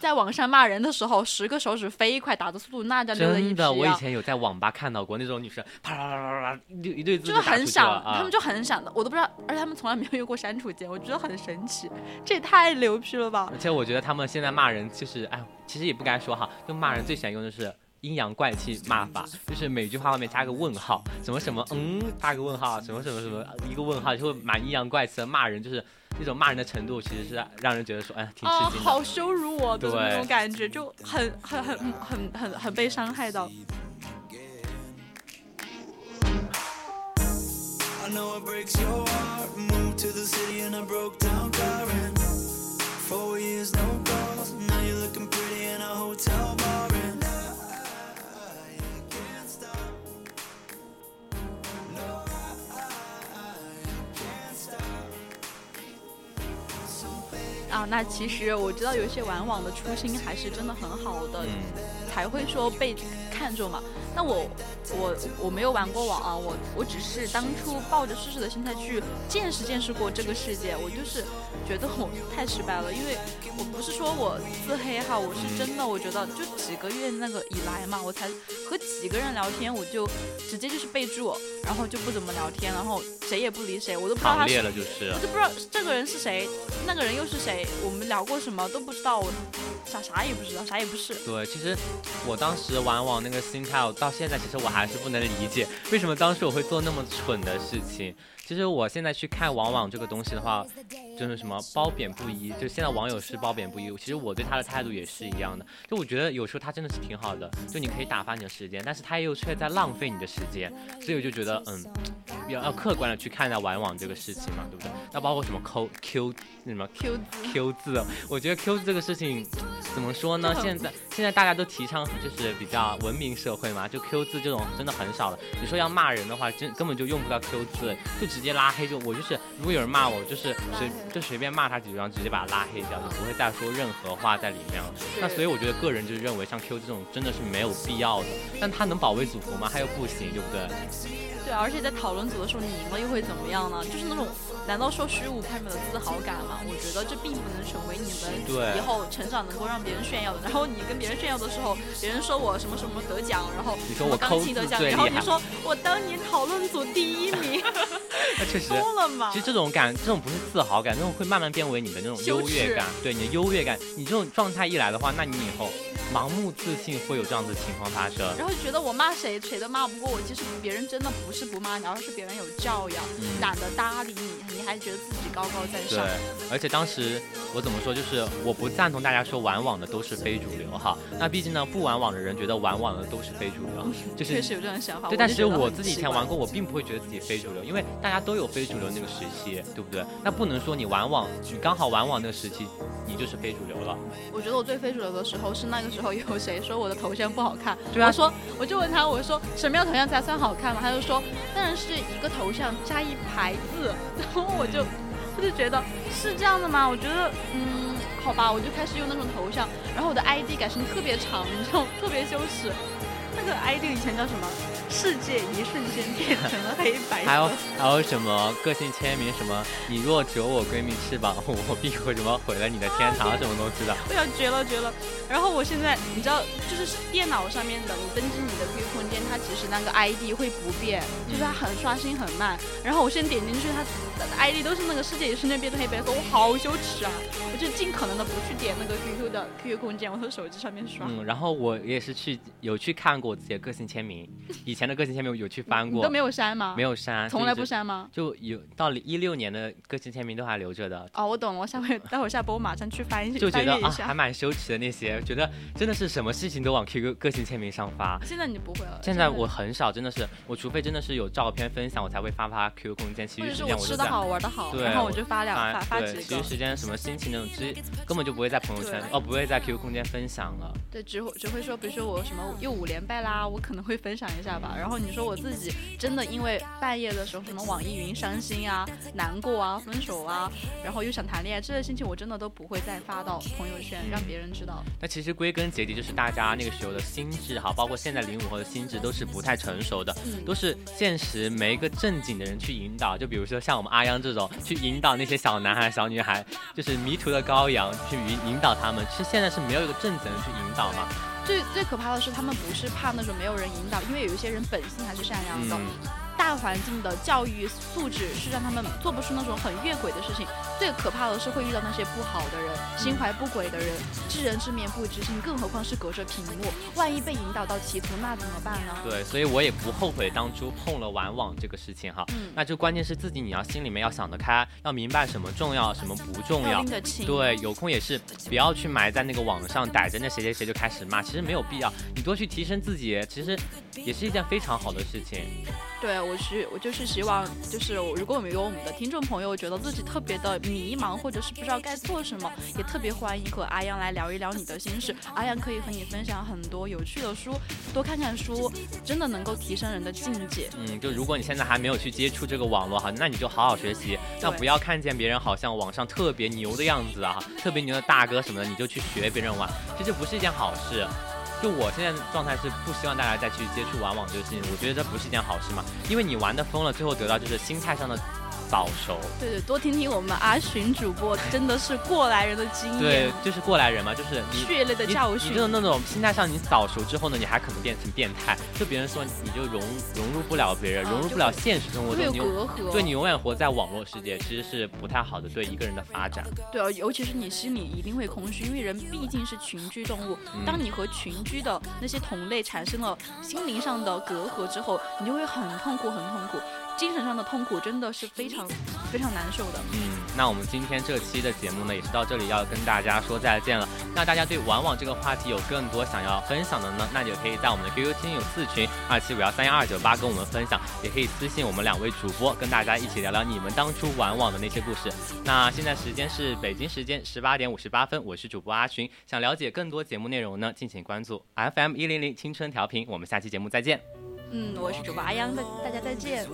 Speaker 2: 在网上骂人的时候，十个手指飞快，打的速度那叫溜的一
Speaker 1: 真的，我以前有在网吧看到过那种女生，啪啦啦啦啦一堆一堆字
Speaker 2: 就是很闪，他们就很闪的，我都不知道，而且他们从来没有用过删除键，我觉得很神奇，这也太牛批了吧！
Speaker 1: 而且我觉得他们现在骂人就是，哎，其实也不该说哈，就骂人最喜欢用的是。阴阳怪气骂法，就是每句话后面加个问号，什么什么，嗯，加个问号，什么什么什么，一个问号就会蛮阴阳怪气的骂人，就是那种骂人的程度，其实是让人觉得说，哎，挺吃惊
Speaker 2: 的，好羞辱我的那种感觉，就很很很很很很被伤害到。那其实我知道有些玩网的初心还是真的很好的，才会说被看中嘛。那我我我没有玩过网啊，我我只是当初抱着试试的心态去见识见识过这个世界，我就是觉得我 太失败了，因为我不是说我自黑哈，我是真的，我觉得就几个月那个以来嘛，我才和几个人聊天，我就直接就是备注，然后就不怎么聊天，然后谁也不理谁，我都不知道他是，我都不知道这个人是谁，那个人又是谁，我们聊过什么都不知道，我啥啥也不知道，啥也不是。
Speaker 1: 对，其实我当时玩网那个心态。我到现在，其实我还是不能理解，为什么当时我会做那么蠢的事情。其实我现在去看网网这个东西的话，就是什么褒贬不一，就现在网友是褒贬不一。其实我对他的态度也是一样的，就我觉得有时候他真的是挺好的，就你可以打发你的时间，但是他又却在浪费你的时间，所以我就觉得，嗯，要要客观的去看待玩网这个事情嘛，对不对？那包括什么扣 Q 什么
Speaker 2: Q
Speaker 1: Q 字，我觉得 Q 字这个事情怎么说呢？现在现在大家都提倡就是比较文明社会嘛，就 Q 字这种真的很少了。你说要骂人的话，真根本就用不到 Q 字，就直。直接拉黑就我就是，如果有人骂我，就是随就随便骂他几句，然后直接把他拉黑掉，就不会再说任何话在里面了。那所以我觉得个人就认为像 Q 这种真的是没有必要的，但他能保卫祖国吗？他又不行，对不对？
Speaker 2: 对，而且在讨论组的时候，你赢了又会怎么样呢？就是那种。难道说虚无缥缈的自豪感吗？我觉得这并不能成为你们以后成长能够让别人炫耀的。然后你跟别人人炫耀的时候，别人说我什么什么得奖，然后
Speaker 1: 你说我
Speaker 2: 钢琴得奖，然后你说我当年讨论组第一名，
Speaker 1: 那确实
Speaker 2: 疯了嘛。
Speaker 1: 其实这种感，这种不是自豪感，这种会慢慢变为你的那种优越感。对你的优越感，你这种状态一来的话，那你以后盲目自信会有这样的情况发生。
Speaker 2: 然后觉得我骂谁谁都骂不过我，其实别人真的不是不骂你，而是别人有教养，懒得搭理你，你还觉得自己高高在上。
Speaker 1: 对，而且当时我怎么说，就是我不赞同大家说玩网的都是非主流哈。那毕竟呢，不玩网的人觉得玩网的都是非主流，就是
Speaker 2: 确实有这种想法。
Speaker 1: 对，但是我自己以前玩过，我并不会觉得自己非主流，因为大家都有非主流那个时期，对不对？那不能说你玩网，你刚好玩网那个时期，你就是非主流了。
Speaker 2: 我觉得我最非主流的时候是那个时候有谁说我的头像不好看，
Speaker 1: 对啊，
Speaker 2: 我说我就问他，我说什么样头像才算好看嘛？他就说当然是一个头像加一排字，然后我就我就觉得是这样的吗？我觉得嗯，好吧，我就开始用那种头像，然后我的 ID 改成特别长，你知道特别羞耻。那个 ID 以前叫什么？世界一瞬间变成了黑白。
Speaker 1: 还有还有什么个性签名？什么你若折我闺蜜翅膀，我必会什么毁了你的天堂？什么东西的？
Speaker 2: 哎呀，绝了绝了！然后我现在你知道，就是电脑上面的，你登记你的 QQ 空间，它其实那个 ID 会不变，就是它很刷新很慢。然后我现在点进去，它的 ID 都是那个世界一瞬间变成黑白色，我好羞耻啊！我就尽可能的不去点那个 QQ 的 QQ 空间，我从手机上面刷。
Speaker 1: 嗯，然后我也是去有去看过自己的个性签名，以前的个性签名有去翻过，
Speaker 2: 都没有删吗？
Speaker 1: 没有删，
Speaker 2: 从来不删吗？
Speaker 1: 就有到一六年的个性签名都还留着的。
Speaker 2: 哦，我懂了，我下回待会下播我马上去翻一下
Speaker 1: 就觉得啊，还蛮羞耻的那些，觉得真的是什么事情都往 QQ 个性签名上发。
Speaker 2: 现在你不会了。
Speaker 1: 现在我很少，真的是我除非真的是有照片分享，我才会发发 QQ 空间。其余时间我
Speaker 2: 吃的好玩的好，然后我就发两发发几个。
Speaker 1: 其余时间什么心情那种，其实根本就不会在朋友圈哦，不会在 QQ 空间分享了。
Speaker 2: 对，只会只会说，比如说我什么又五连败啦，我可能会分享一下吧。然后你说我自己真的因为半夜的时候什么网易云伤心啊、难过啊、分手啊，然后又想谈恋爱，这些心情我真的都不会再发到朋友圈让别人知道。
Speaker 1: 那其实归根结底就是大家那个时候的心智哈，包括现在零五后的心智都是不太成熟的，都是现实没一个正经的人去引导。就比如说像我们阿央这种去引导那些小男孩、小女孩，就是迷途的羔羊去引引导他们，其实现在是没有一个正经人去引导吗？
Speaker 2: 最最可怕的是他们不是怕那种没有人引导，因为有一些人本性还是善良的。大环境的教育素质是让他们做不出那种很越轨的事情。最可怕的是会遇到那些不好的人，心怀不轨的人，知人知面不知心，更何况是隔着屏幕，万一被引导到歧途，那怎么办呢？
Speaker 1: 对，所以我也不后悔当初碰了玩网这个事情哈。嗯。那就关键是自己你要心里面要想得开，要明白什么重要，什么不重要。对，有空也是不要去埋在那个网上逮着那谁谁谁就开始骂，其实没有必要。你多去提升自己，其实也是一件非常好的事情。
Speaker 2: 对，我是我就是希望，就是如果我们有我们的听众朋友觉得自己特别的迷茫，或者是不知道该做什么，也特别欢迎和阿阳来聊一聊你的心事。阿阳可以和你分享很多有趣的书，多看看书，真的能够提升人的境界。
Speaker 1: 嗯，就如果你现在还没有去接触这个网络哈，那你就好好学习，那不要看见别人好像网上特别牛的样子啊，特别牛的大哥什么的，你就去学别人玩，其实不是一件好事。就我现在状态是不希望大家再去接触玩网这个事情，我觉得这不是一件好事嘛，因为你玩的疯了，最后得到就是心态上的。早熟，
Speaker 2: 对对，多听听我们阿寻主播，真的是过来人的经验。
Speaker 1: 对，就是过来人嘛，就是
Speaker 2: 血泪的教训。
Speaker 1: 你就是那种心态上，你早熟之后呢，你还可能变成变态。就别人说你就融融入不了别人，融入不了现实生活中，
Speaker 2: 你隔阂。
Speaker 1: 对你永远活在网络世界，其实是不太好的，对一个人的发展。
Speaker 2: 对啊，尤其是你心里一定会空虚，因为人毕竟是群居动物。当你和群居的那些同类产生了心灵上的隔阂之后，你就会很痛苦，很痛苦。精神上的痛苦真的是非常非常难受的。
Speaker 1: 嗯，那我们今天这期的节目呢，也是到这里要跟大家说再见了。那大家对玩网这个话题有更多想要分享的呢，那就可以在我们的 QQ 听友四群二七五幺三幺二九八跟我们分享，也可以私信我们两位主播，跟大家一起聊聊你们当初玩网的那些故事。那现在时间是北京时间十八点五十八分，我是主播阿群。想了解更多节目内容呢，敬请关注 FM 一零零青春调频。我们下期节目再见。
Speaker 2: 嗯，我是主播阿央，大大家再见。